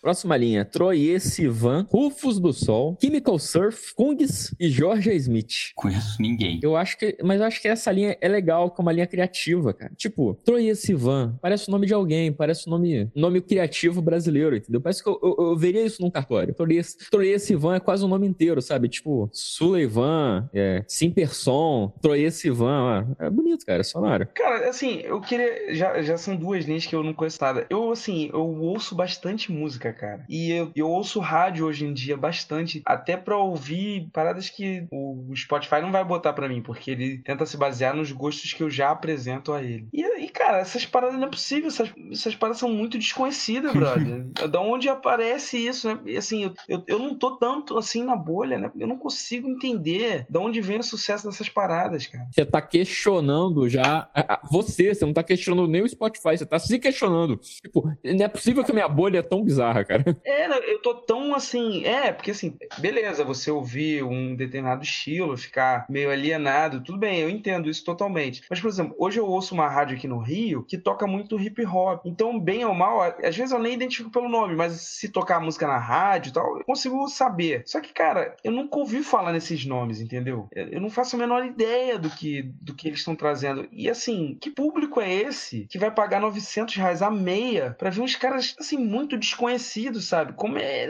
S1: Próxima linha: Troye Sivan, Rufus do Sol, Chemical Surf, Kungs e Georgia Smith.
S3: Conheço ninguém.
S1: Eu acho que, mas eu acho que essa linha é legal, que é uma linha criativa, cara. Tipo, Troye Sivan, parece o nome de alguém, parece o nome, nome criativo brasileiro, entendeu? Parece que eu, eu, eu veria isso num cartório. Troye, Troye Sivan é quase o nome inteiro, sabe? Tipo, Suleivan, é, Simperson, Troye Sivan, é bonito, cara, é sonoro.
S2: Cara, assim, eu queria. Já, já são duas linhas que eu não conheço nada. Eu, assim, eu ouço bastante música, cara. E eu, eu ouço rádio hoje em dia bastante, até pra ouvir paradas que o Spotify não vai botar pra mim, porque ele tenta se basear nos gostos que eu já apresento a ele. E, e cara, essas paradas não é possível. Essas, essas paradas são muito desconhecidas, brother. da onde aparece isso, né? E, assim, eu, eu, eu não tô tanto assim na bolha, né? Eu não consigo entender da onde vem o sucesso dessas paradas, cara.
S1: Você tá questionando já. Você, você não tá questionando nem o Spotify, você tá se questionando. Tipo, não é possível que a minha bolha é tão bizarra, cara.
S2: É, eu tô tão assim. É, porque assim, beleza, você ouvir um determinado estilo, ficar meio alienado, tudo bem, eu entendo isso totalmente. Mas, por exemplo, hoje eu ouço uma rádio aqui no Rio que toca muito hip hop. Então, bem ou mal, às vezes eu nem identifico pelo nome, mas se tocar a música na rádio e tal, eu consigo saber. Só que, cara, eu nunca ouvi falar nesses nomes, entendeu? Eu não faço a menor ideia do que, do que eles estão trazendo. E assim, que público é esse que vai pagar 900 reais a meia pra ver uns caras, assim, muito desconhecidos, sabe? Como é.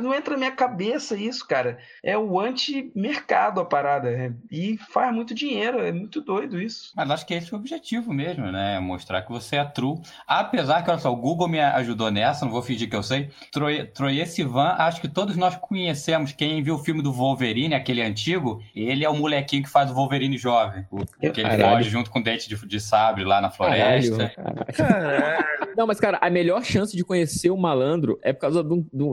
S2: Não entra na minha cabeça isso, cara. É o anti-mercado a parada. É, e faz muito dinheiro. É muito doido isso.
S3: Mas acho que esse é o objetivo mesmo, né? Mostrar que você é true. Apesar que, olha só, o Google me ajudou nessa, não vou fingir que eu sei. Troye, Troye Sivan, acho que todos nós conhecemos. Quem viu o filme do Wolverine, aquele antigo, ele é o molequinho que faz o Wolverine jovem. O, que ele foge junto com o dente de, de sabre lá na floresta.
S1: Caralho, caralho. Não, mas, cara, a melhor chance de conhecer o malandro é por causa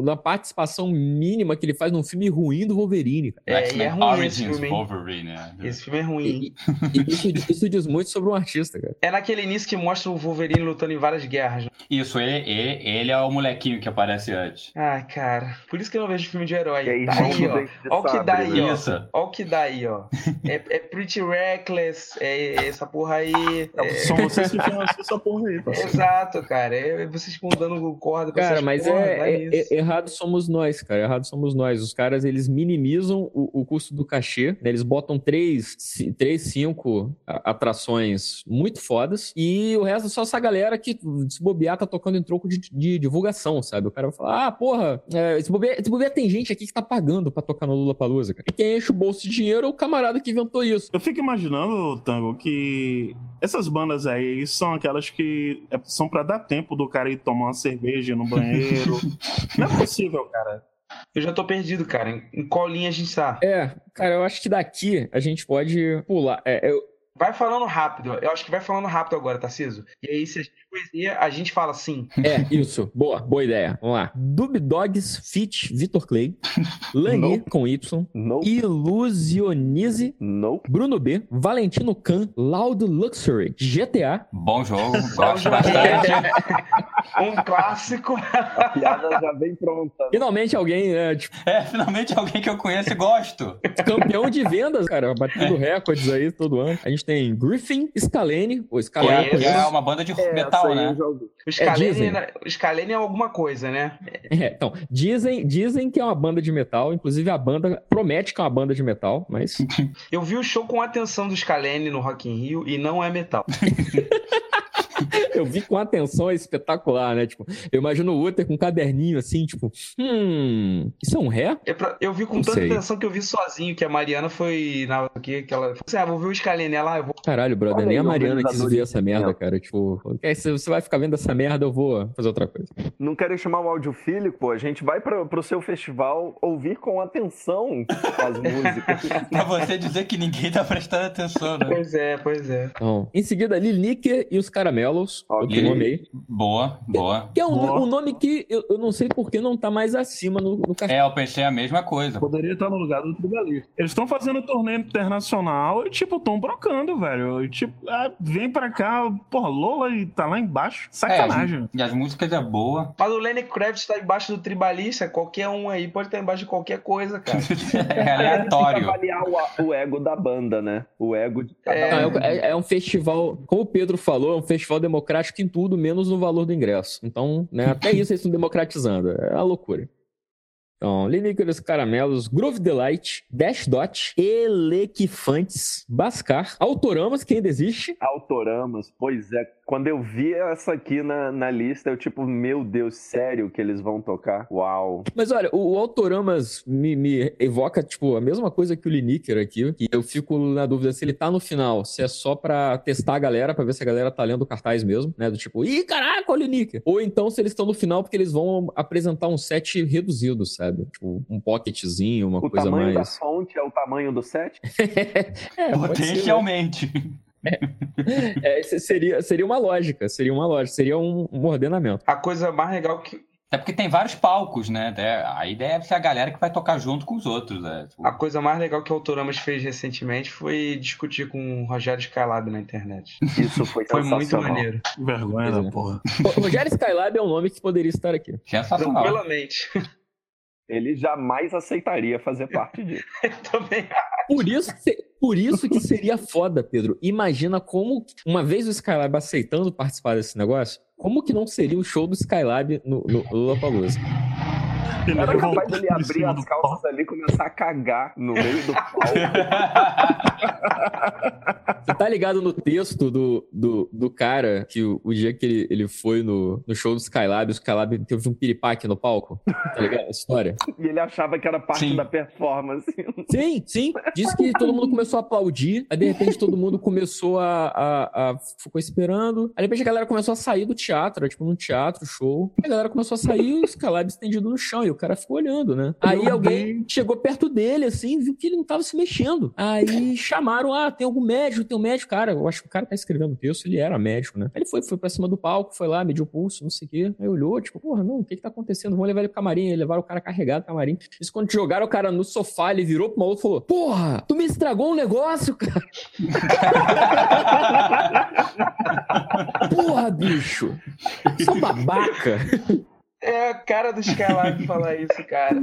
S1: da participação mínima que ele faz num filme ruim do Wolverine.
S2: Cara. É, é ruim
S3: Origins Wolverine. Né?
S2: Esse filme é ruim.
S1: E, e isso, isso, diz muito sobre um artista, cara.
S2: É naquele início que mostra o Wolverine lutando em várias guerras. Né?
S3: Isso, ele, ele, ele é o molequinho que aparece antes.
S2: Ah, cara. Por isso que eu não vejo filme de herói. Aí, tá aí, ó. Olha o que dá aí, ó. Olha o que dá aí, ó. É, é Pretty Reckless, é essa porra aí.
S5: É... São vocês que financiam essa porra aí,
S2: parceiro. Exato, cara. É vocês ficam dando corda pra
S1: Cara, mas porra, é, é, é, errado somos nós, cara. Errado somos nós. Os caras, eles minimizam o, o custo do cachê, né? Eles botam três, três, cinco atrações muito fodas e o resto é só essa galera que se bobear tá tocando em troco de, de divulgação, sabe? O cara vai falar, ah, porra, é, se, bobear, se bobear tem gente aqui que tá pagando pra tocar no Lula Palusa, cara. E quem enche o bolso de dinheiro é o camarada que inventou isso.
S5: Eu fico imaginando, Tango, que essas bandas aí são aquelas que é, são para dar tempo do cara ir tomar uma cerveja no banheiro. Não é possível, cara.
S2: Eu já tô perdido, cara. Em qual linha a gente tá?
S1: É, cara, eu acho que daqui a gente pode pular. É, eu,
S2: Vai falando rápido. Eu acho que vai falando rápido agora, Tarciso. E aí, se a gente conhecer, a gente fala sim.
S1: É, isso. Boa, boa ideia. Vamos lá. Dub Dogs Fit Vitor Clay. Lani com Y.
S4: Nope.
S1: Ilusionize.
S4: Nope.
S1: Bruno B. Valentino Khan. Loud Luxury. GTA.
S3: Bom jogo. Gosto bastante.
S2: um clássico.
S4: A piada já vem pronta.
S1: Finalmente alguém, né?
S3: Tipo... É, finalmente alguém que eu conheço e gosto.
S1: Campeão de vendas, cara. Batendo é. recordes aí todo ano. A gente tem Griffin, Scalene, ou Scalene.
S3: Que é uma banda de é, metal, né?
S2: O Scalene, é, o Scalene é alguma coisa, né?
S1: É, então, dizem, dizem que é uma banda de metal, inclusive a banda promete que é uma banda de metal, mas...
S2: Eu vi o show com atenção do Scalene no Rock in Rio e não é metal.
S1: eu vi com atenção, é espetacular, né? Tipo, eu imagino o Uther com um caderninho assim, tipo, hum, isso é um ré?
S2: É pra, eu vi com Não tanta sei. atenção que eu vi sozinho, que a Mariana foi na que, que ela falou assim, ah, vou ver o Scalene lá, eu vou...
S1: Caralho, brother, Olha nem a Mariana quis ver essa merda, cara, tipo, se você vai ficar vendo essa merda, eu vou fazer outra coisa.
S4: Não querem chamar o audiofílico, pô, a gente vai pra, pro seu festival ouvir com atenção as músicas.
S3: pra você dizer que ninguém tá prestando atenção, né?
S2: Pois é, pois é.
S1: Então, em seguida, Lilique e os Caramelos, okay. outro nome aí.
S3: Boa, boa.
S1: Que é um, boa. um nome que eu, eu, não sei por que não tá mais acima no, no
S3: É, eu pensei a mesma coisa.
S5: Poderia estar no lugar do Tribalista. Eles estão fazendo torneio internacional e, tipo, estão brocando, velho. E, tipo, ah, vem pra cá, porra, Lola e tá lá embaixo. Sacanagem.
S3: É, e as músicas é boa.
S2: Mas o Lenny Kravitz tá embaixo do Tribalista, qualquer um aí pode estar embaixo de qualquer coisa, cara.
S3: é aleatório.
S4: Avaliar o, o, ego da banda, né? O ego de
S1: cada é, um. É, é um festival, como o Pedro falou, é um festival democrático em tudo, menos no valor do ingresso. Então, né, até isso eles estão democratizando. É uma loucura. Então, Linícolas Caramelos, Groove Delight, Dash Dot, Elequifantes, Bascar, Autoramas, que ainda existe.
S4: Autoramas, pois é, quando eu vi essa aqui na, na lista, eu tipo, meu Deus, sério que eles vão tocar? Uau.
S1: Mas olha, o, o Autoramas me, me, evoca, tipo, a mesma coisa que o Lineker aqui, que eu fico na dúvida se ele tá no final, se é só pra testar a galera, pra ver se a galera tá lendo o cartaz mesmo, né? Do tipo, ih, caraca, o Lineker. Ou então se eles estão no final porque eles vão apresentar um set reduzido, sabe? Tipo, um pocketzinho, uma
S4: o
S1: coisa mais...
S4: O tamanho da fonte é o tamanho do set?
S3: é, Potencialmente.
S1: É, é, seria, seria uma lógica, seria uma lógica, seria um, um ordenamento.
S2: A coisa mais legal que,
S3: é porque tem vários palcos, né? Aí deve ser a galera que vai tocar junto com os outros. Né?
S2: A coisa mais legal que o Autoramas fez recentemente foi discutir com o Rogério Skylab na internet.
S4: Isso foi
S2: Foi muito maneiro.
S5: Vergonha da porra.
S1: O Rogério Skylab é um nome que poderia estar aqui.
S3: Sensacional.
S2: Tranquilamente.
S4: Ele jamais aceitaria fazer parte disso.
S2: também
S1: por isso, Por isso que seria foda, Pedro. Imagina como, uma vez o Skylab aceitando participar desse negócio, como que não seria o show do Skylab no, no Lollapalooza?
S4: Ele Era capaz dele abrir as calças ali e começar a cagar no meio do palco.
S1: Você tá ligado no texto do, do, do cara que o, o dia que ele, ele foi no, no show do Skylab, o Skylab teve um piripaque no palco? Tá ligado? A história.
S4: E ele achava que era parte sim. da performance.
S1: Sim, sim. Disse que todo mundo começou a aplaudir, aí de repente todo mundo começou a, a, a. ficou esperando. Aí de repente a galera começou a sair do teatro, tipo num teatro, show. Aí a galera começou a sair e o Skylab estendido no chão. E o cara ficou olhando, né? Aí alguém chegou perto dele, assim, viu que ele não tava se mexendo. Aí chamaram, ah, tem algum médico, tem um médico. Cara, eu acho que o cara tá escrevendo o texto, ele era médico, né? Aí ele foi, foi pra cima do palco, foi lá, mediu o pulso, não sei o quê. Aí olhou, tipo, porra, não, o que que tá acontecendo? Vamos levar ele pro camarim. Aí levaram o cara carregado pro camarim. Isso quando jogaram o cara no sofá, ele virou pro maluco e falou, porra, tu me estragou um negócio, cara. porra, bicho. Sou babaca.
S2: É a cara do Skylab falar isso, cara.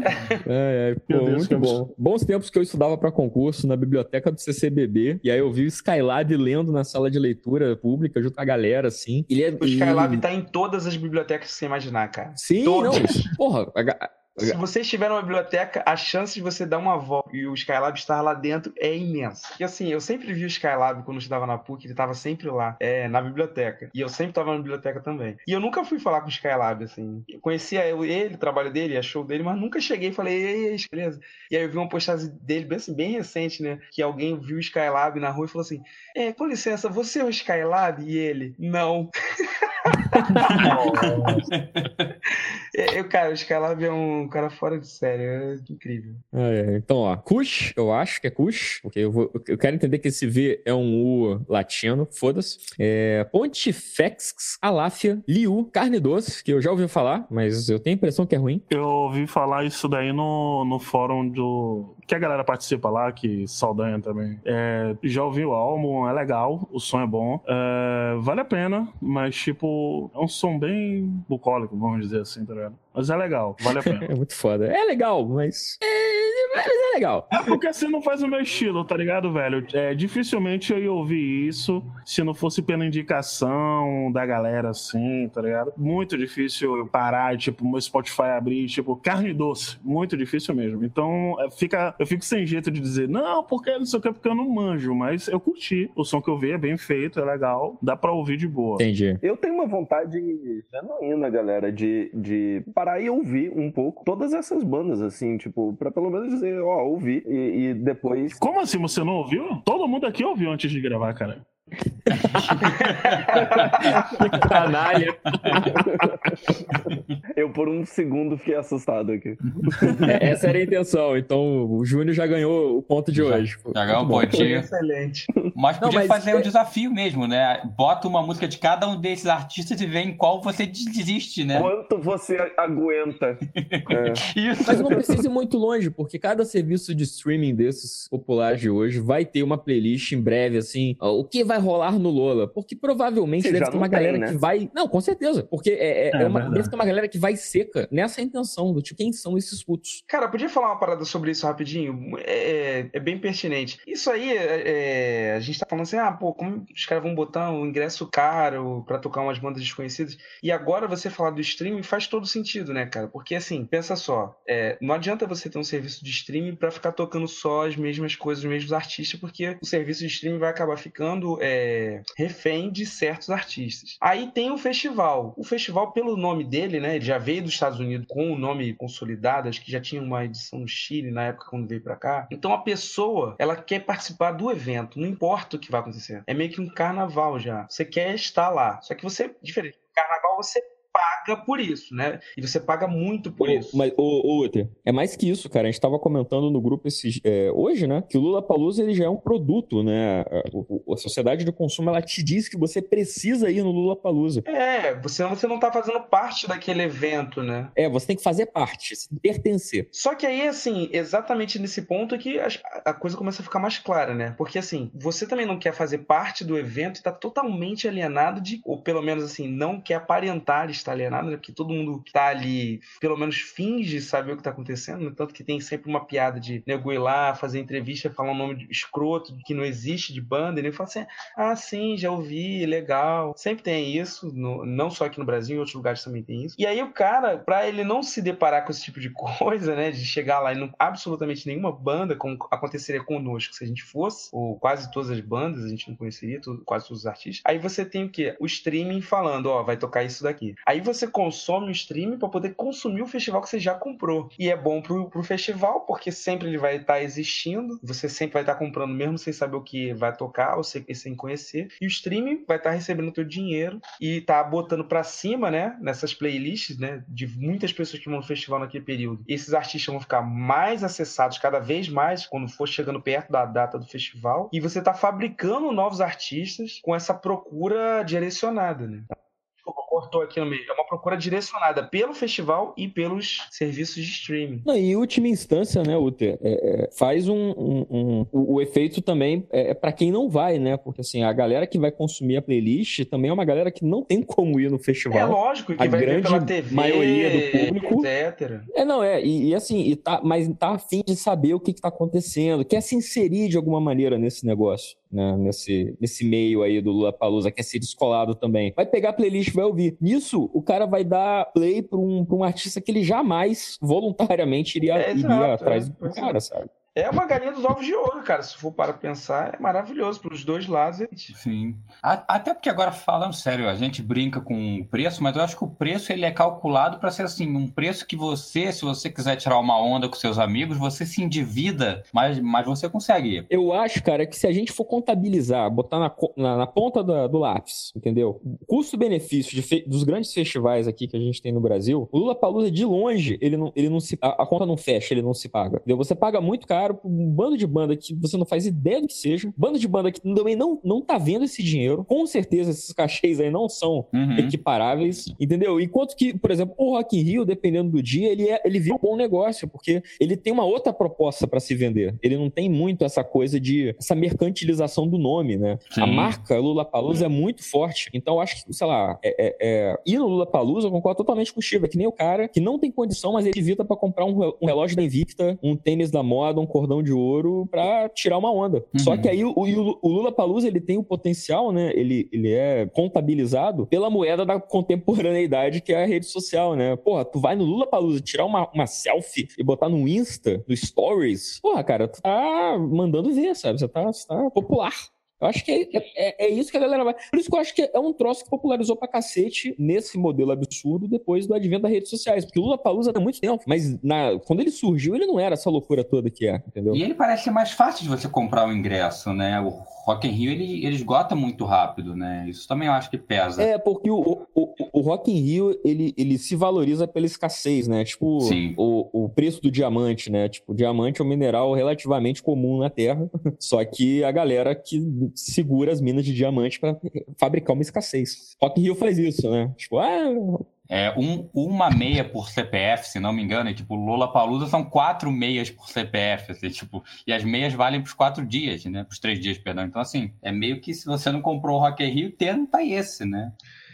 S1: É, é, pô, Deus, muito bom. Bons tempos que eu estudava para concurso na biblioteca do CCBB, e aí eu vi o Skylab lendo na sala de leitura pública junto com a galera, assim.
S2: Ele é, o Skylab e... tá em todas as bibliotecas que você imaginar, cara.
S1: Sim,
S2: todas.
S1: não. Porra, a,
S2: se você estiver numa biblioteca, a chance de você dar uma volta e o Skylab estar lá dentro é imensa. E assim, eu sempre vi o Skylab quando eu estudava na PUC, ele estava sempre lá, é, na biblioteca. E eu sempre estava na biblioteca também. E eu nunca fui falar com o Skylab, assim. Eu conhecia ele, o trabalho dele, a show dele, mas nunca cheguei e falei, ei, ei, beleza. E aí eu vi uma postagem dele, bem, assim, bem recente, né? Que alguém viu o Skylab na rua e falou assim: É, com licença, você é o Skylab? E ele, não. eu, cara, o Skylab é um cara fora de série, é incrível.
S1: É, então, ó, Kush, eu acho que é Kush, porque eu, vou, eu quero entender que esse V é um U latino, foda-se. É, Pontifex, Aláfia, Liu, Carne Doce, que eu já ouvi falar, mas eu tenho a impressão que é ruim.
S5: Eu ouvi falar isso daí no, no fórum do, que a galera participa lá, que Saldanha também. É, já ouvi o álbum, é legal, o som é bom. É, vale a pena, mas tipo, é um som bem bucólico, vamos dizer assim, tá ligado? Mas é legal, vale a pena.
S1: é muito foda. É legal, mas. É mas é legal.
S5: É porque você não faz o meu estilo, tá ligado, velho? É, dificilmente eu ia ouvir isso se não fosse pela indicação da galera, assim, tá ligado? Muito difícil eu parar, tipo, meu Spotify abrir, tipo, carne doce. Muito difícil mesmo. Então, é, fica, eu fico sem jeito de dizer, não, porque não sei o que, porque eu não manjo, mas eu curti. O som que eu vi é bem feito, é legal, dá pra ouvir de boa.
S1: Entendi.
S4: Eu tenho uma vontade genuína, galera, de, de parar e ouvir um pouco todas essas bandas, assim, tipo, pra pelo menos dizer, ó, ouvi e, e depois.
S5: Como assim você não ouviu? Todo mundo aqui ouviu antes de gravar, cara.
S1: Que canalha.
S4: Eu por um segundo fiquei assustado aqui.
S1: É, essa era a intenção. Então o Júnior já ganhou o ponto de
S3: já,
S1: hoje.
S3: Já ganhou um pontinho.
S2: Excelente.
S3: Mas podia Não, mas fazer é... um desafio mesmo, né? Bota uma música de cada um desses artistas e vê em qual você desiste, né?
S4: Quanto você aguenta.
S1: é. Isso. Mas não precisa ir muito longe, porque cada serviço de streaming desses populares de hoje vai ter uma playlist em breve, assim. O que vai rolar no Lola? Porque provavelmente deve ter uma tem, galera né? que vai. Não, com certeza. Porque é, é, é, é uma... deve ter uma galera que vai seca nessa intenção do tipo, quem são esses putos?
S2: Cara, podia falar uma parada sobre isso rapidinho? É, é, é bem pertinente. Isso aí, é, é, a gente tá falando assim, ah, pô, como os caras vão botar um ingresso caro pra tocar umas bandas desconhecidas? E agora você falar do streaming faz todo sentido, né, cara? Porque assim, pensa só, não adianta você ter um serviço de streaming para ficar tocando só as mesmas coisas, os mesmos artistas, porque o serviço de streaming vai acabar ficando é, refém de certos artistas. Aí tem o festival. O festival, pelo nome dele, né? Ele já veio dos Estados Unidos com o nome consolidado, acho que já tinha uma edição no Chile na época quando veio para cá. Então a pessoa, ela quer participar do evento, não importa o que vai acontecer. É meio que um carnaval já. Você quer estar lá. Só que você, diferente, carnaval você paga por isso, né? E você paga muito por isso.
S1: Mas, ô, Uter, é mais que isso, cara. A gente tava comentando no grupo esses, é, hoje, né? Que o Lula Palusa ele já é um produto, né? A, a, sociedade do consumo, ela te diz que você precisa ir no Lula Palusa.
S2: É, você, você não tá fazendo parte daquele evento, né?
S1: É, você tem que fazer parte, pertencer.
S2: Só que aí, assim, exatamente nesse ponto é que a, a coisa começa a ficar mais clara, né? Porque, assim, você também não quer fazer parte do evento e tá totalmente alienado de, ou pelo menos, assim, não quer aparentar está alienado, né? Porque todo mundo que tá ali, pelo menos finge saber o que tá acontecendo, né? Tanto que tem sempre uma piada de nego ir lá, fazer entrevista, falar um nome escroto que não existe de banda, e ele fala assim: ah, sim, já ouvi, legal. Sempre tem isso, no, não só aqui no Brasil, em outros lugares também tem isso. E aí o cara, pra ele não se deparar com esse tipo de coisa, né? De chegar lá e não absolutamente nenhuma banda, como aconteceria conosco se a gente fosse, ou quase todas as bandas, a gente não conheceria quase todos os artistas. Aí você tem o quê? O streaming falando, ó, vai tocar isso daqui. Você consome o streaming para poder consumir o festival que você já comprou. E é bom pro, pro festival, porque sempre ele vai estar tá existindo, você sempre vai estar tá comprando mesmo sem saber o que vai tocar, ou sem, sem conhecer. E o streaming vai estar tá recebendo o teu dinheiro e tá botando para cima, né, nessas playlists, né, de muitas pessoas que vão no festival naquele período. Esses artistas vão ficar mais acessados cada vez mais quando for chegando perto da data do festival. E você tá fabricando novos artistas com essa procura direcionada, né? Cortou aqui no meio. É uma procura direcionada pelo festival e pelos serviços de streaming.
S1: Não, e em última instância, né, Uter, é, é, faz um, um, um o, o, efeito também é, é para quem não vai, né? Porque assim, a galera que vai consumir a playlist também é uma galera que não tem como ir no festival. É
S2: lógico, que
S1: a
S2: vai
S1: grande
S2: pela TV,
S1: maioria do público.
S2: Etc.
S1: É, não, é, e, e assim, e tá, mas tá afim de saber o que, que tá acontecendo, quer se inserir de alguma maneira nesse negócio né, nesse, nesse meio aí do Lula Palusa, quer ser descolado também. Vai pegar a playlist e vai ouvir. Nisso, o cara vai dar play para um, um artista que ele jamais voluntariamente iria, é, iria exato, atrás é, do cara, sabe?
S2: É uma galinha dos ovos de ouro, cara. Se for para pensar, é maravilhoso para os dois lados.
S3: Sim. Até porque agora falando sério, a gente brinca com o preço, mas eu acho que o preço ele é calculado para ser assim, um preço que você, se você quiser tirar uma onda com seus amigos, você se endivida, mas, mas você consegue.
S1: Eu acho, cara, que se a gente for contabilizar, botar na, na, na ponta do, do lápis, entendeu? Custo-benefício dos grandes festivais aqui que a gente tem no Brasil, o Lula Palusa de longe, ele não, ele não se a, a conta não fecha, ele não se paga. Entendeu? Você paga muito caro caro pra um bando de banda que você não faz ideia do que seja, bando de banda que também não, não tá vendo esse dinheiro. Com certeza esses cachês aí não são uhum. equiparáveis, entendeu? Enquanto que, por exemplo, o Rock in Rio, dependendo do dia, ele, é, ele vira um bom negócio, porque ele tem uma outra proposta para se vender. Ele não tem muito essa coisa de essa mercantilização do nome, né? Sim. A marca Lula Palusa é muito forte. Então, eu acho que, sei lá, é, é, é... ir no Lula Palusa, eu concordo totalmente com o Chico. É que nem o cara que não tem condição, mas ele evita para comprar um relógio da Invicta, um tênis da moda, um cordão de ouro para tirar uma onda. Uhum. Só que aí o, o Lula Palusa ele tem o potencial, né? Ele, ele é contabilizado pela moeda da contemporaneidade que é a rede social, né? Porra, tu vai no Lula Palusa tirar uma, uma selfie e botar no Insta, no Stories. Porra, cara, tu tá mandando ver, sabe? Você tá, você tá popular. Eu acho que é, é, é, isso que a galera vai. Por isso que eu acho que é um troço que popularizou pra cacete nesse modelo absurdo depois do advento das redes sociais. Porque o Lula Palusa há muito tempo, mas na, quando ele surgiu, ele não era essa loucura toda que é, entendeu?
S3: E ele parece ser mais fácil de você comprar o ingresso, né? O Rock in Rio ele, ele esgota muito rápido, né? Isso também eu acho que pesa.
S1: É, porque o, o, o Rock in Rio ele, ele se valoriza pela escassez, né? Tipo, o, o preço do diamante, né? Tipo, o diamante é um mineral relativamente comum na Terra, só que a galera que segura as minas de diamante para fabricar uma escassez. Rock in Rio faz isso, né? Tipo, ah,
S3: é, um, uma meia por CPF, se não me engano, e, tipo, Lola Palusa são quatro meias por CPF, assim, tipo, e as meias valem pros quatro dias, né? Pros três dias, perdão. Então, assim, é meio que se você não comprou o Rock in Rio, tendo tá esse, né?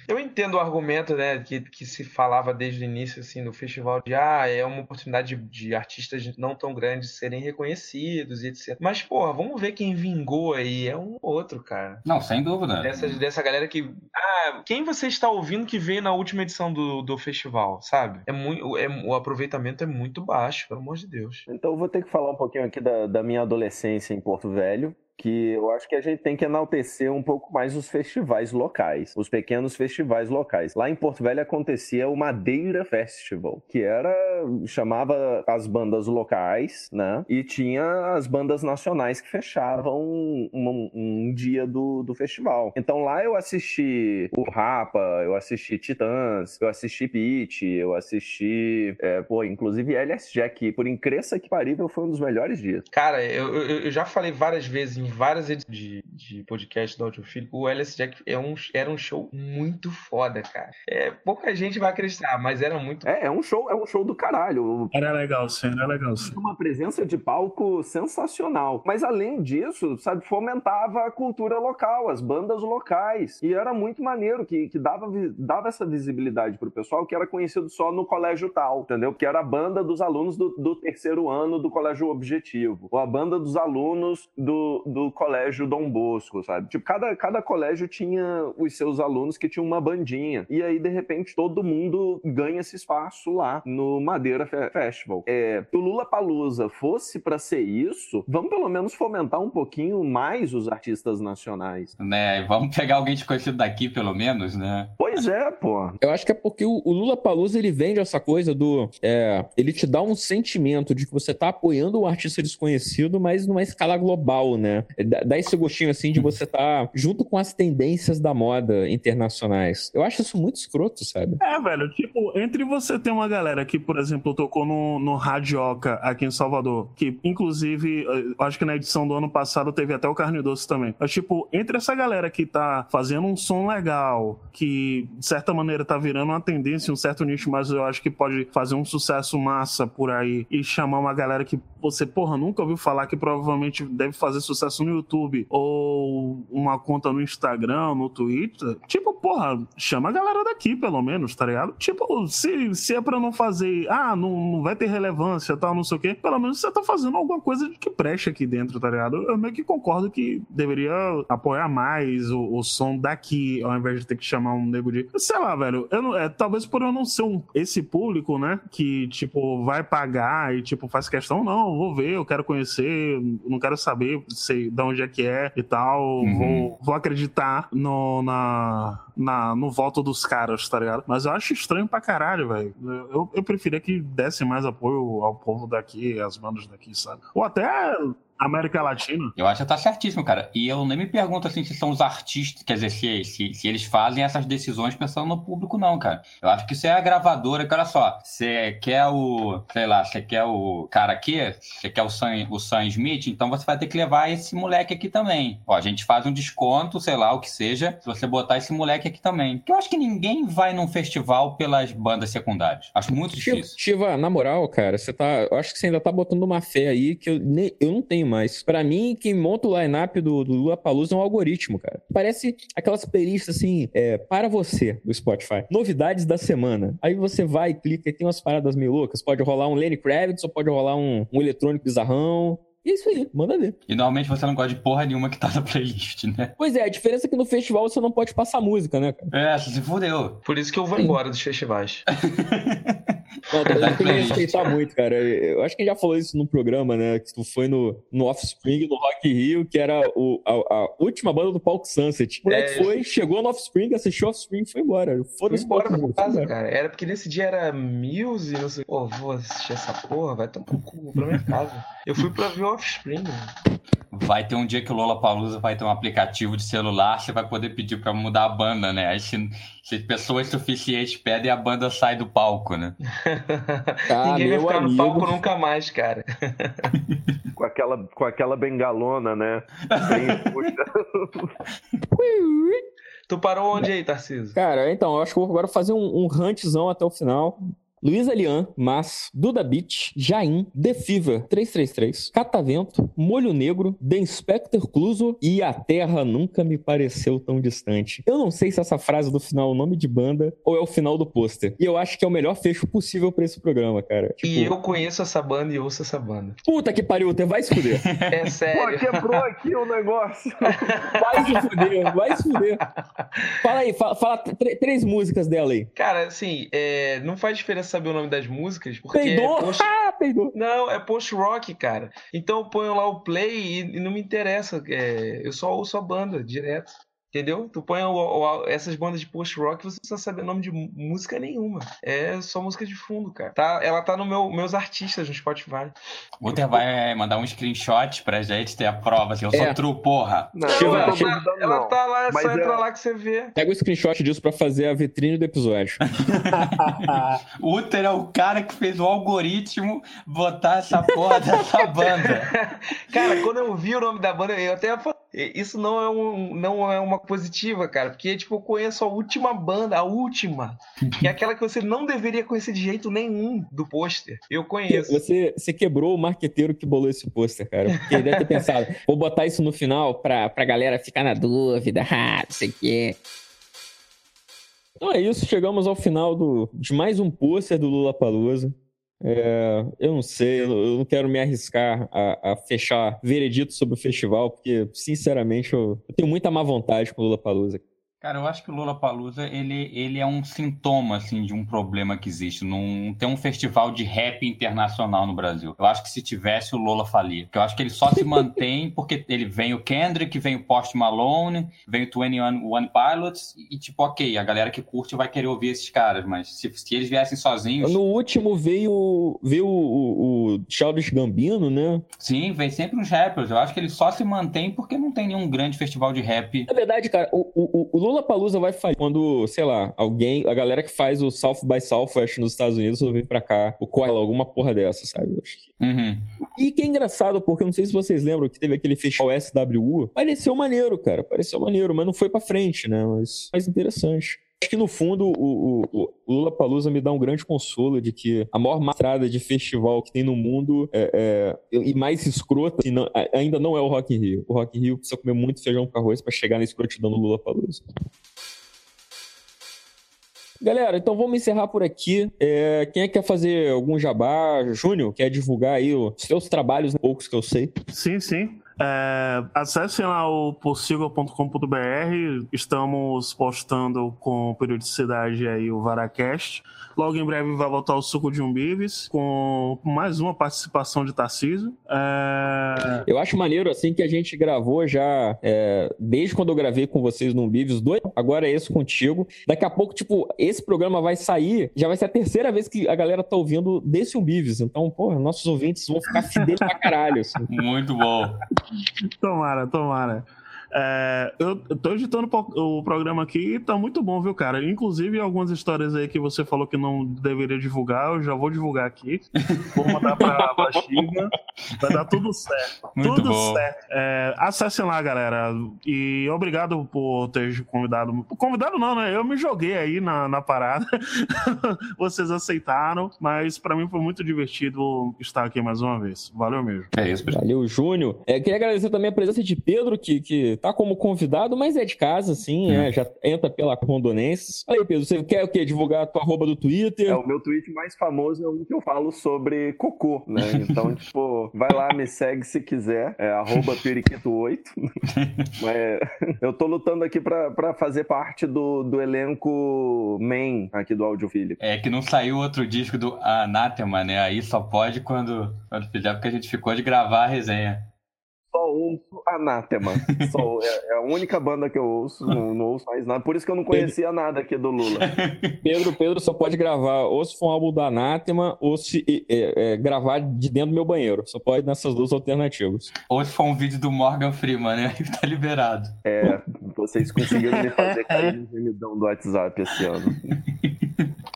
S2: Eu entendo o argumento, né, que, que se falava desde o início, assim, no festival de, ah, é uma oportunidade de, de artistas não tão grandes serem reconhecidos e etc. Mas, porra, vamos ver quem vingou aí. É um outro, cara.
S3: Não, sem dúvida.
S2: Dessa, dessa galera que. Ah, quem você está ouvindo que veio na última edição do, do festival, sabe? É muito, é, o aproveitamento é muito baixo, pelo amor de Deus.
S4: Então eu vou ter que falar um pouquinho aqui da, da minha adolescência em Porto Velho que eu acho que a gente tem que enaltecer um pouco mais os festivais locais, os pequenos festivais locais. Lá em Porto Velho acontecia o Madeira Festival, que era chamava as bandas locais, né? E tinha as bandas nacionais que fechavam um, um, um dia do, do festival. Então lá eu assisti o Rapa, eu assisti Titãs, eu assisti Pete, eu assisti, é, pô, inclusive LS Jack, por incrível que parível, foi um dos melhores dias.
S2: Cara, eu, eu, eu já falei várias vezes em várias edições de, de podcast do Audiofilho, o LS Jack é um, era um show muito foda, cara. É, pouca gente vai acreditar, mas era muito.
S4: É, é um show, é um show do caralho.
S5: Era legal, sim, era legal, sim.
S4: Uma presença de palco sensacional. Mas além disso, sabe, fomentava a cultura local, as bandas locais. E era muito maneiro, que, que dava, dava essa visibilidade pro pessoal que era conhecido só no colégio tal, entendeu? Que era a banda dos alunos do, do terceiro ano do colégio objetivo. Ou a banda dos alunos do, do colégio Dom Bosco, sabe? Tipo, cada, cada colégio tinha os seus alunos que tinham uma bandinha. E aí, de repente, todo mundo ganha esse espaço lá no Madeira Festival. É, se o Lula Palusa fosse para ser isso, vamos pelo menos fomentar um pouquinho mais os artistas nacionais.
S3: Né, vamos pegar alguém de conhecido daqui, pelo menos, né?
S4: Pois é, pô.
S1: Eu acho que é porque o, o Lula Palusa ele vende essa coisa do. É, ele te dá um sentimento de que você tá apoiando um artista desconhecido, mas numa escala global, né? Dá esse gostinho assim de você tá junto com as tendências da moda internacionais. Eu acho isso muito escroto, sabe?
S5: É, velho, tipo, entre você ter uma galera que, por exemplo, tocou no, no Radioca aqui em Salvador, que inclusive, acho que na edição do ano passado teve até o Carne Doce também. Mas, tipo, entre essa galera que tá fazendo um som legal, que de certa maneira tá virando uma tendência, um certo nicho, mas eu acho que pode fazer um sucesso massa por aí e chamar uma galera que você, porra, nunca ouviu falar que provavelmente deve fazer sucesso no YouTube ou uma conta no Instagram, no Twitter. Tipo, porra, chama a galera daqui, pelo menos, tá ligado? Tipo, se, se é pra não fazer, ah, não, não vai ter relevância tal, não sei o quê, pelo menos você tá fazendo alguma coisa que preste aqui dentro, tá ligado? Eu meio que concordo que deveria apoiar mais o, o som daqui, ao invés de ter que chamar um nego de. Sei lá, velho. Eu não, é, talvez por eu não ser um, esse público, né? Que, tipo, vai pagar e, tipo, faz questão, não, vou ver, eu quero conhecer, não quero saber sei, de onde é que é e tal. Uhum. Vou, vou acreditar no, na, na, no voto dos caras, tá ligado? Mas eu acho estranho pra caralho, velho. Eu, eu preferia que desse mais apoio ao povo daqui, às bandas daqui, sabe? Ou até América Latina.
S3: Eu acho que tá certíssimo, cara. E eu nem me pergunto assim se são os artistas, quer dizer, se, se, se, eles fazem essas decisões pensando no público, não, cara. Eu acho que isso é a gravadora, que olha só, você quer o, sei lá, você quer o cara aqui, você quer o Sam, o Sam Smith, então você vai ter que levar esse moleque aqui também. Ó, a gente faz um desconto, sei lá, o que seja, se você botar esse moleque aqui também. Porque eu acho que ninguém vai num festival pelas bandas secundárias. Acho muito difícil.
S1: Shiva, na moral, cara, você tá. Eu acho que você ainda tá botando uma fé aí que eu, nem, eu não tenho mais. Para mim, quem monta o line-up do, do Lula Palusa é um algoritmo, cara. Parece aquelas playlists assim, é, para você, do Spotify. Novidades da semana. Aí você vai, clica e tem umas paradas meio loucas. Pode rolar um Lenny Kravitz ou pode rolar um, um eletrônico bizarrão. E é isso aí, manda ver.
S3: E normalmente você não gosta de porra nenhuma que tá na playlist, né?
S1: Pois é, a diferença é que no festival você não pode passar música, né,
S3: cara? É, se fudeu.
S2: Por isso que eu vou embora dos festivais.
S1: Não, tem que respeitar muito, cara. Eu acho que a gente já falou isso no programa, né? Que tu foi no, no Offspring, no Rock Rio, que era o, a, a última banda do palco Sunset. O moleque é... foi, chegou no Offspring, assistiu Offspring e foi embora.
S2: Foi embora pra casa, cara. Era porque nesse dia era Muse, não sei. Pô, vou assistir essa porra, vai tomar um cu pra minha casa. Eu fui pra ver o Offspring.
S3: Vai ter um dia que o Lola Palusa vai ter um aplicativo de celular, você vai poder pedir para mudar a banda, né? Aí se, se, pessoas suficientes pedem, a banda sai do palco, né?
S2: Ah, Ninguém vai ficar amigo. no palco nunca mais, cara.
S4: com, aquela, com aquela bengalona, né?
S2: tu parou onde aí, Tarcísio?
S1: Cara, então, eu acho que vou agora fazer um, um rantzão até o final. Luiz Alian, Mas, Duda Beach, Jaim, The Fever 333, Catavento, Molho Negro, The Inspector Cluso e A Terra Nunca Me Pareceu Tão Distante. Eu não sei se essa frase do final é o nome de banda ou é o final do pôster. E eu acho que é o melhor fecho possível pra esse programa, cara.
S2: Tipo... E eu conheço essa banda e ouço essa banda.
S1: Puta que pariu, você vai se fuder.
S2: É sério.
S4: Pô, quebrou aqui o negócio.
S1: Vai se fuder, vai se fuder. Fala aí, fala, fala três músicas dela aí.
S2: Cara, assim, é, não faz diferença saber o nome das músicas, porque.
S1: Peidou?
S2: É
S1: post... Ah, peidou.
S2: Não, é post-rock, cara. Então eu ponho lá o play e, e não me interessa. É... eu só ouço a banda direto. Entendeu? Tu põe o, o, essas bandas de post-rock você não sabe o nome de música nenhuma. É só música de fundo, cara. Tá, ela tá no meu, meus artistas no Spotify.
S3: O Uther vai mandar um screenshot pra gente ter a prova, assim, eu sou
S1: É.
S3: true, porra.
S2: Não,
S1: Chega-
S2: ela,
S4: chega-
S2: tá, ela
S4: não.
S2: tá lá, é só
S4: é-
S2: entrar lá que você vê.
S1: Pega o screenshot disso pra fazer a vitrine do episódio.
S3: O Uther é o cara que fez o algoritmo botar essa porra dessa banda.
S2: Cara, quando eu vi o nome da banda, eu até falei, isso não é, um, não é uma positiva, cara, porque tipo, eu conheço a última banda, a última, que é aquela que você não deveria conhecer de jeito nenhum do pôster. Eu conheço.
S1: Você, você quebrou o marqueteiro que bolou esse pôster, cara. Porque ele deve ter pensado, vou botar isso no final pra, pra galera ficar na dúvida, ah, não sei o quê. Então é isso, chegamos ao final do, de mais um pôster do Lula Palusa. Eu não sei, eu não quero me arriscar a, a fechar veredito sobre o festival, porque, sinceramente, eu, eu tenho muita má vontade com o Lula Palusa.
S3: Cara, eu acho que o Lollapalooza, ele, ele é um sintoma, assim, de um problema que existe. Não tem um festival de rap internacional no Brasil. Eu acho que se tivesse, o Lola falia. Porque eu acho que ele só se mantém porque ele vem o Kendrick, vem o Post Malone, vem o 21 One Pilots e, tipo, ok, a galera que curte vai querer ouvir esses caras, mas se, se eles viessem sozinhos,
S1: No último veio, veio o, o, Childish Gambino, né?
S3: sim, vem sempre uns rappers. Eu acho que ele só se mantém porque não tem nenhum grande festival de rap.
S1: Na verdade, cara, o, o, o Lula Palusa vai falir quando, sei lá, alguém, a galera que faz o South by Southwest nos Estados Unidos vir pra cá, o Coil, alguma porra dessa, sabe? Eu acho que-
S3: Uhum.
S1: E que é engraçado, porque eu não sei se vocês lembram que teve aquele festival SWU. Pareceu maneiro, cara, pareceu maneiro, mas não foi pra frente, né? Mas, mas interessante. Acho que no fundo o, o, o Lula Palusa me dá um grande consolo de que a maior mastrada de festival que tem no mundo é, é- e mais escrota não- ainda não é o Rock in Rio. O Rock in Rio precisa comer muito feijão com arroz pra chegar na escrotidão do Lula Palusa. Galera, então vamos encerrar por aqui. É, quem é que quer fazer algum jabá? Júnior, quer divulgar aí os seus trabalhos, né? poucos que eu sei?
S5: Sim, sim. É, acessem lá o possível.com.br. Estamos postando com periodicidade aí o Varacast. Logo em breve vai voltar o Suco de Umbives com mais uma participação de Tarcísio. É,
S1: Eu acho maneiro, assim, que a gente gravou já, é, desde quando eu gravei com vocês no Vives, dois, agora é esse contigo. Daqui a pouco, tipo, esse programa vai sair, já vai ser a terceira vez que a galera tá ouvindo desse Umbives. Então, porra, nossos ouvintes vão ficar fidelis pra caralho, assim.
S3: Muito bom.
S5: Tomara, tomara. É, eu, eu tô editando o programa aqui e tá muito bom, viu, cara? Inclusive, algumas histórias aí que você falou que não deveria divulgar, eu já vou divulgar aqui. Vou mandar pra, pra Shiva. Vai dar tudo certo.
S3: Muito
S5: tudo
S3: bom.
S5: certo. É, acessem lá, galera. E obrigado por ter convidado. Convidado não, né? Eu me joguei aí na, na parada. Vocês aceitaram, mas pra mim foi muito divertido estar aqui mais uma vez. Valeu mesmo.
S3: É isso, pessoal.
S1: Valeu, Júnior. É, queria agradecer também a presença de Pedro, que, que tá como convidado, mas é de casa, assim, é, já entra pela Rondonenses. Aí, Pedro, você quer o quê? Divulgar a tua arroba do Twitter?
S4: É, o meu tweet mais famoso é um que eu falo sobre cocô, né? Então, tipo, vai lá, me segue se quiser. É arroba periquito8. Mas eu tô lutando aqui pra, pra fazer parte do, do elenco main aqui do Audiofílico.
S3: É que não saiu outro disco do Anathema, né? Aí só pode quando, quando fizer, porque a gente ficou de gravar a resenha.
S4: Só ouço Anátema. Só, é, é a única banda que eu ouço, não, não ouço mais nada. Por isso que eu não conhecia nada aqui do Lula.
S1: Pedro, Pedro só pode gravar ou se for um álbum do Anátema ou se é, é, gravar de dentro do meu banheiro. Só pode nessas duas alternativas.
S3: Ou se for um vídeo do Morgan Freeman, né? Aí tá liberado.
S4: É, vocês conseguiram me fazer cair no gemidão do WhatsApp esse ano.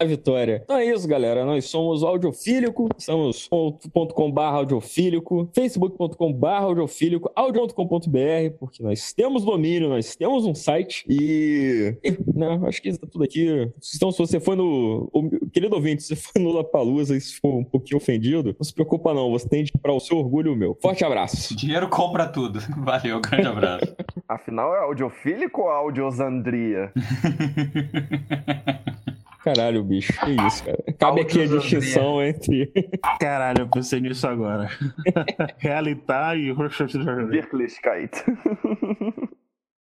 S1: A vitória. Então é isso, galera. Nós somos o Audiofílico, estamos .com.br audiofílico, facebook.com.br audiofílico, audio.com.br, porque nós temos domínio, nós temos um site e, e, né, acho que está tudo aqui. Então, se você foi no. o- querido ouvinte, se foi no Lapalusa e se for um pouquinho ofendido, não se preocupa, não. Você tem de para o seu orgulho e o meu. Forte abraço.
S3: Dinheiro compra tudo. Valeu, grande abraço.
S4: Afinal, é audiofílico ou audiosandria?
S1: Caralho, bicho. Que isso, cara. Cabe aqui a distinção entre.
S5: Caralho, eu pensei nisso agora. Realitar e
S4: Wirklichkeit.